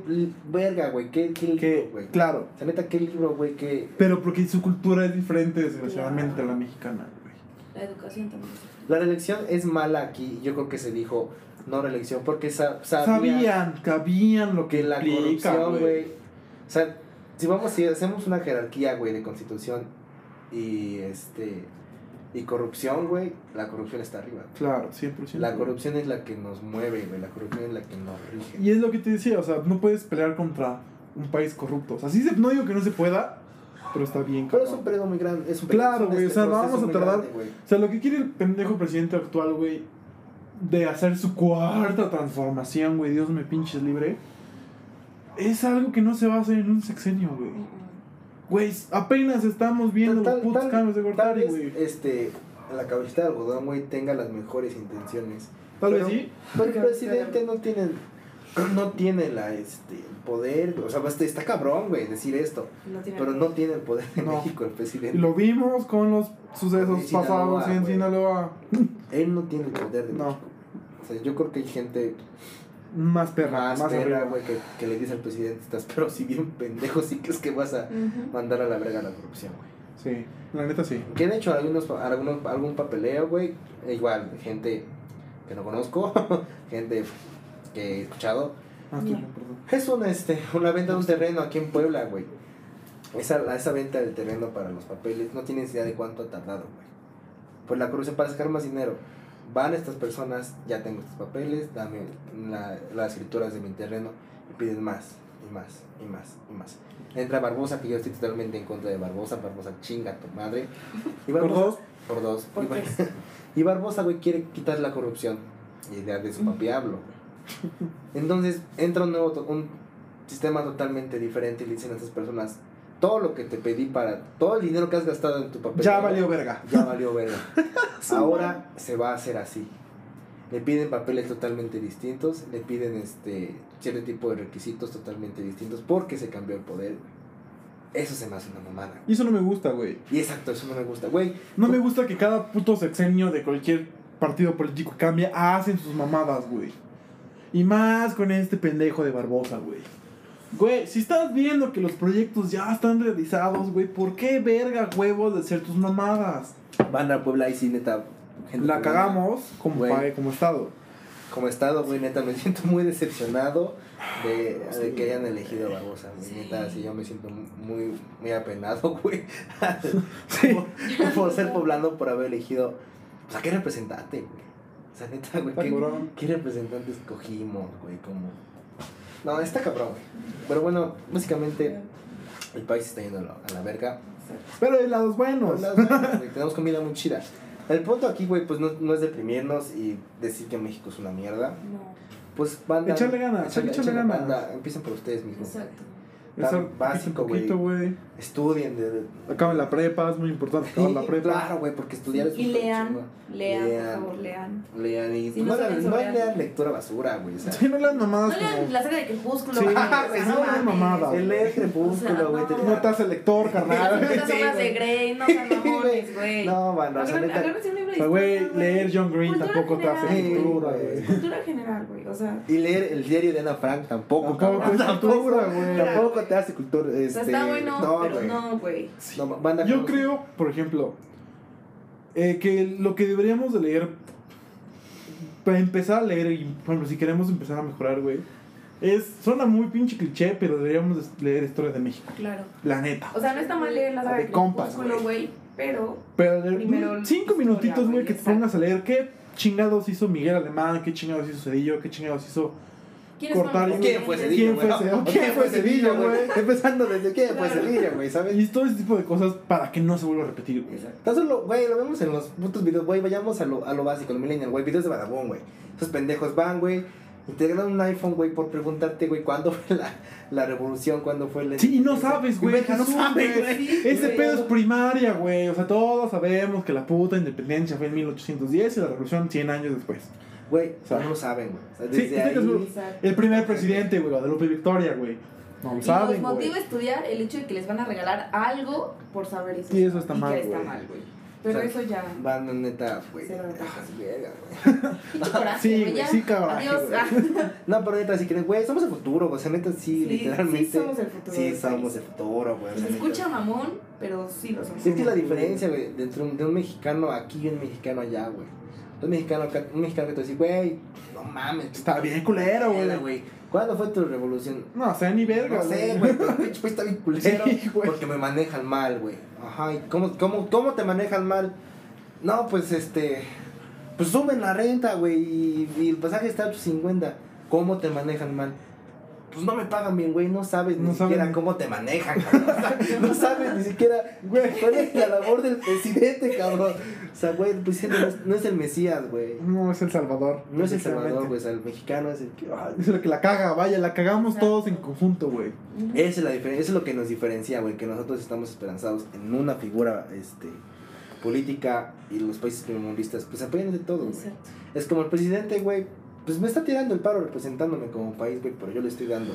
verga, güey, qué, qué libro, güey. claro. O sea, neta, qué libro, güey, qué... Pero porque su cultura es diferente, desgraciadamente, a la mexicana, güey. La educación también. La reelección es mala aquí, yo creo que se dijo no reelección, porque sa- sabía Sabían, sabían lo que que la implica, corrupción, güey. O sea, si vamos, si hacemos una jerarquía, güey, de constitución y este y corrupción, güey, la corrupción está arriba. Claro, 100%. La corrupción es la que nos mueve, güey, la corrupción es la que nos rige. Y es lo que te decía, o sea, no puedes pelear contra un país corrupto. O sea, sí se- no digo que no se pueda, pero está bien, Pero es un periodo muy grande, es un Claro, güey, o sea, no vamos a tardar- grande. O sea, lo que quiere el pendejo presidente actual, güey, de hacer su cuarta transformación, güey, Dios me pinches libre, es algo que no se va a hacer en un sexenio, güey. Güey, apenas estamos viendo Tal- los putos tal- cambios de Gortari, güey. este, la cabecita de algodón, güey, tenga las mejores intenciones. Tal vez sí. Pero el presidente no tiene, no tiene la, este, el poder, o sea, está, está cabrón, güey, decir esto. No tiene Pero no tiene el poder de No. México el presidente. Lo vimos con los sucesos En Sinaloa, pasados en. Sinaloa. Él no tiene el poder de No. México. O sea, yo creo que hay gente Más perra, más, más, perra, güey, que, que le dice al presidente, estás pero si bien pendejo, sí que es que vas a mandar a la verga la corrupción, güey. Sí, la neta sí. Que de hecho algunos, algunos, algún papeleo, güey, e igual, gente que no conozco, *laughs* gente que he escuchado, Ah, perdón. Es una, este, una venta de un terreno aquí en Puebla, güey. Esa, la- esa venta del terreno para los papeles no tienes idea de cuánto ha tardado, güey. Por la corrupción, para sacar más dinero. Van estas personas, ya tengo estos papeles, dame la- las escrituras de mi terreno y piden más, y más, y más, y más. Entra Barbosa, que yo estoy totalmente en contra de Barbosa. Barbosa, chinga tu madre. Y Por dos. Por dos. Por y, Bar- tres. *laughs* y Barbosa, güey, quiere quitar la corrupción y darle su papi hablo. *laughs* Entonces entra un nuevo, un sistema totalmente diferente y le dicen a estas personas, todo lo que te pedí para, todo el dinero que has gastado en tu papel. Ya valió verga. Ya valió verga. *laughs* Ahora se va a hacer así. Le piden papeles totalmente distintos, le piden este cierto tipo de requisitos totalmente distintos porque se cambió el poder. Eso se me hace una mamada. Y eso no me gusta, güey. Y exacto, eso no me gusta. Güey, No me gusta que cada puto sexenio de cualquier partido político cambie, hacen sus mamadas, güey. Y más con este pendejo de Barbosa, güey. Güey, si estás viendo que los proyectos ya están realizados, güey, ¿por qué verga huevos de hacer tus mamadas? van a Puebla y sí, neta. gente La cagamos como, como estado. Como estado, güey, neta, me siento muy decepcionado de, de que hayan elegido a Barbosa, güey. Neta, sí, yo me siento muy, muy apenado, *laughs* güey. por, por ser poblano, por haber elegido. O sea, ¿qué representante, güey? O sea, neta, güey, ¿qué, qué representante escogimos, güey? Como. No, está cabrón, güey. Pero bueno, básicamente, el país está yendo a la, a la verga. Pero hay lados buenos. Güey, *laughs* Tenemos comida muy chida. El punto aquí, güey, pues no, no es deprimirnos y decir que México es una mierda. No, Pues banda. Echarle ganas, hay que echarle ganas. banda, Empiecen por ustedes mismos. exacto. Tan Eso, básico, güey. Estudien de. de- Acaban la prepa, es muy importante acabar la Sí, prepa. Claro, güey, porque estudiar es Y lean, lean, Lean. por favor, lean. Lean y Si no, no lean- no lean lectura basura, güey. Sí, no No mamadas lean como... la saga de Crepúsculo. Sí, güey, o sea, no lean mamadas. el leer crepúsculo, güey. te- no. No te hace lector, carnal. Las Sí, obras de. Grey, no sean *laughs* mamones, güey. No, mano, o sea, neta. agárrense un libro O de sea, güey, leer John Green tampoco te hace general, cultura, güey. Cultura general, güey. O sea, Y leer el diario de Ana Frank tampoco, Tampoco cabrón. es *laughs* cultura, güey. Tampoco te hace cultura. o Este, sea, está bueno, no, pero güey. no, güey. No, banda, Yo ¿cómo- creo, por ejemplo, eh, que lo que deberíamos de leer, para empezar a leer, y por ejemplo, si queremos empezar a mejorar, güey, es, suena muy pinche cliché, pero deberíamos de leer Historia de México, Claro. la neta. O sea, no está mal leer la saga De de compas, güey. Pero, Pero leer Primero cinco historia, minutitos, güey, que te pongas a leer qué chingados hizo Miguel Alemán, qué chingados hizo Cedillo, qué chingados hizo... ¿quiénes Cortar ¿Quién fue? Cedillo, ¿Quién güey? fue Cedillo? ¿Quién fue Cedillo, güey? güey? Empezando desde quién fue. Cedillo, güey, ¿sabes? Y todo ese tipo de cosas para que no se vuelva a repetir, güey. Tan solo, güey, lo vemos en los putos videos, güey, vayamos a lo, a lo básico, lo millennial, güey, videos de Badabun, güey. Esos pendejos van, güey, y te ganan un iPhone, güey, por preguntarte, güey, cuándo fue la, la revolución, cuándo fue el... Sí, y no sabes, güey. No sabes, güey. güey. Ese Güey, pedo es primaria, güey. O sea, todos sabemos que la puta independencia fue en 1810 y la revolución 100 años después. Güey, O sea, no lo saben, güey. O sea, sí, desde estoy ahí... Exacto. El primer presidente, güey, Guadalupe Victoria, güey. No lo Y saben, los motiva a güey. estudiar el hecho de que les van a regalar algo por saber eso. Sí, eso está y mal, que está güey. mal, güey. Pero O sea, eso ya. Van, neta, güey. Verga, güey. *laughs* Sí, güey, güey, sí, güey. Ah, *laughs* No, pero neta, si creen, güey, somos el futuro, güey. O sea, neta, sí, Sí, literalmente. sí somos el futuro Sí, somos el futuro, güey. o sea, Se escucha mamón, pero sí lo somos. Es que la diferencia, güey, de, de un mexicano aquí y un mexicano allá, güey. Un mexicano un mexicano que te dice, güey, no mames. Está bien culero, güey. ¿Cuándo fue tu revolución? No, sea, ni verga, No sé, güey, pero país está bien culero. Sí, porque me manejan mal, güey. Ajá, ¿y cómo, cómo, cómo te manejan mal? No, pues este. Pues suben la renta, güey, y, y el pasaje está a 8.50. ¿Cómo te manejan mal? Pues no me pagan bien, güey, no sabes ni siquiera cómo te manejan, cabrón. O sea, no sabes ni siquiera, güey, cuál es la labor del presidente, cabrón. O sea, güey, el presidente no es, no es el Mesías, güey. No es El Salvador. No es el. Salvador, güey, o sea, el mexicano es el que... ay, Es el que la caga, vaya, la cagamos todos en conjunto, güey. Esa es la diferencia, eso es lo que nos diferencia, güey, que nosotros estamos esperanzados en una figura este, política y los países primermundistas, pues apoyan de todo, güey. Es como el presidente, güey, pues me está tirando el paro representándome como país, güey, pero yo le estoy dando,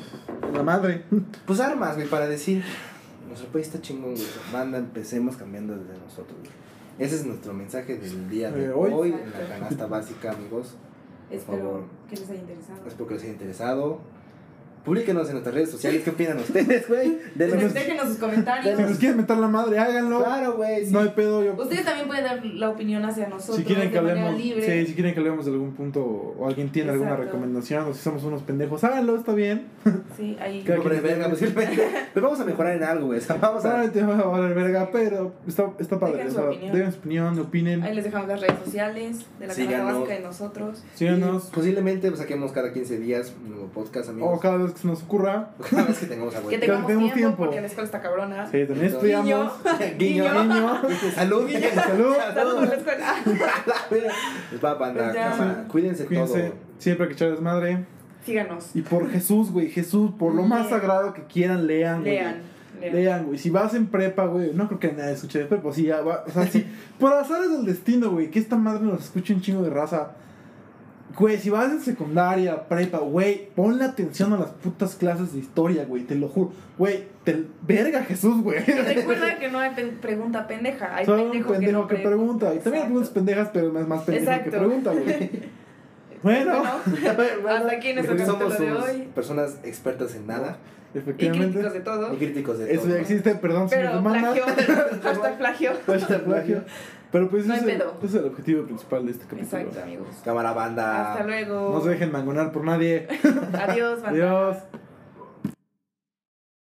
La madre. pues armas, güey, para decir, nuestro país está chingón, güey, manda, empecemos cambiando desde nosotros, güey. Ese es nuestro mensaje del día de Eh, hoy. hoy, en la canasta básica, amigos. Espero favor. que les haya interesado. Espero que les haya interesado. Publíquenos en nuestras redes sociales. ¿Qué opinan ustedes, güey? Denos- Déjenos sus Si comentarios. nos quieren meter la madre, háganlo. Claro, güey. sí. No hay pedo. Yo, Ustedes también pueden dar la opinión hacia nosotros si quieren que de hablemos, libre. sí, si quieren que hablemos de algún punto o alguien tiene alguna recomendación o si somos unos pendejos, háganlo, está bien. Sí, ahí. Quien- verga, posiblemente. Pero vamos a mejorar en algo, güey. Vamos a. Solamente va a valer verga, pero está, está padre. Dejen su opinión. dejen su opinión, opinen. Ahí les dejamos las redes sociales de la canasta básica de nosotros. Síganos. Y Posiblemente pues, saquemos cada 15 días un nuevo podcast, amigos. O cada vez que se nos ocurra. *laughs* Cada vez que tengamos a Que tengamos tenemos tiempo, tiempo. porque la escuela está cabrona. Sí, también Guiño. estudiamos. *laughs* Guiño. Niño. *laughs* Salud. Salud. Saludos a la escuela. Les va a Pues. Cuídense, Cuídense. todo. Siempre hay que echar desmadre. Síganos. Y por Jesús, güey. Jesús, por lo más Lean. sagrado que quieran, lean, güey. Lean. lean. Lean, güey. Si vas en prepa, güey. No creo que nadie escuche de prepa. Sí, ya va. O sea, sí. por azares del destino, güey. Que esta madre nos escuche un chingo de raza. Güey, si vas en secundaria, prepa, güey, ponle atención a las putas clases de historia, güey, te lo juro. Güey, te verga Jesús, güey. Y recuerda que no hay pen- pregunta pendeja. Hay Solo un pendejo, pendejo que, no pregunta. Y también hay preguntas pendejas, pero es más pendejo que pregunta, güey. *laughs* *laughs* *laughs* Bueno, hasta aquí nuestro capítulo de hoy. personas expertas en nada Y efectivamente. críticos de todo. y críticos de Eso todo. ya existe, perdón si me Pero demandan. plagio. Hashtag plagio. Hashtag plagio. Pero pues No ese hay es, el, pedo. ese es el objetivo principal de este capítulo. Exacto, amigos. Cámara banda. Hasta luego. No se dejen mangonar por nadie. *laughs* Adiós, banda. Adiós.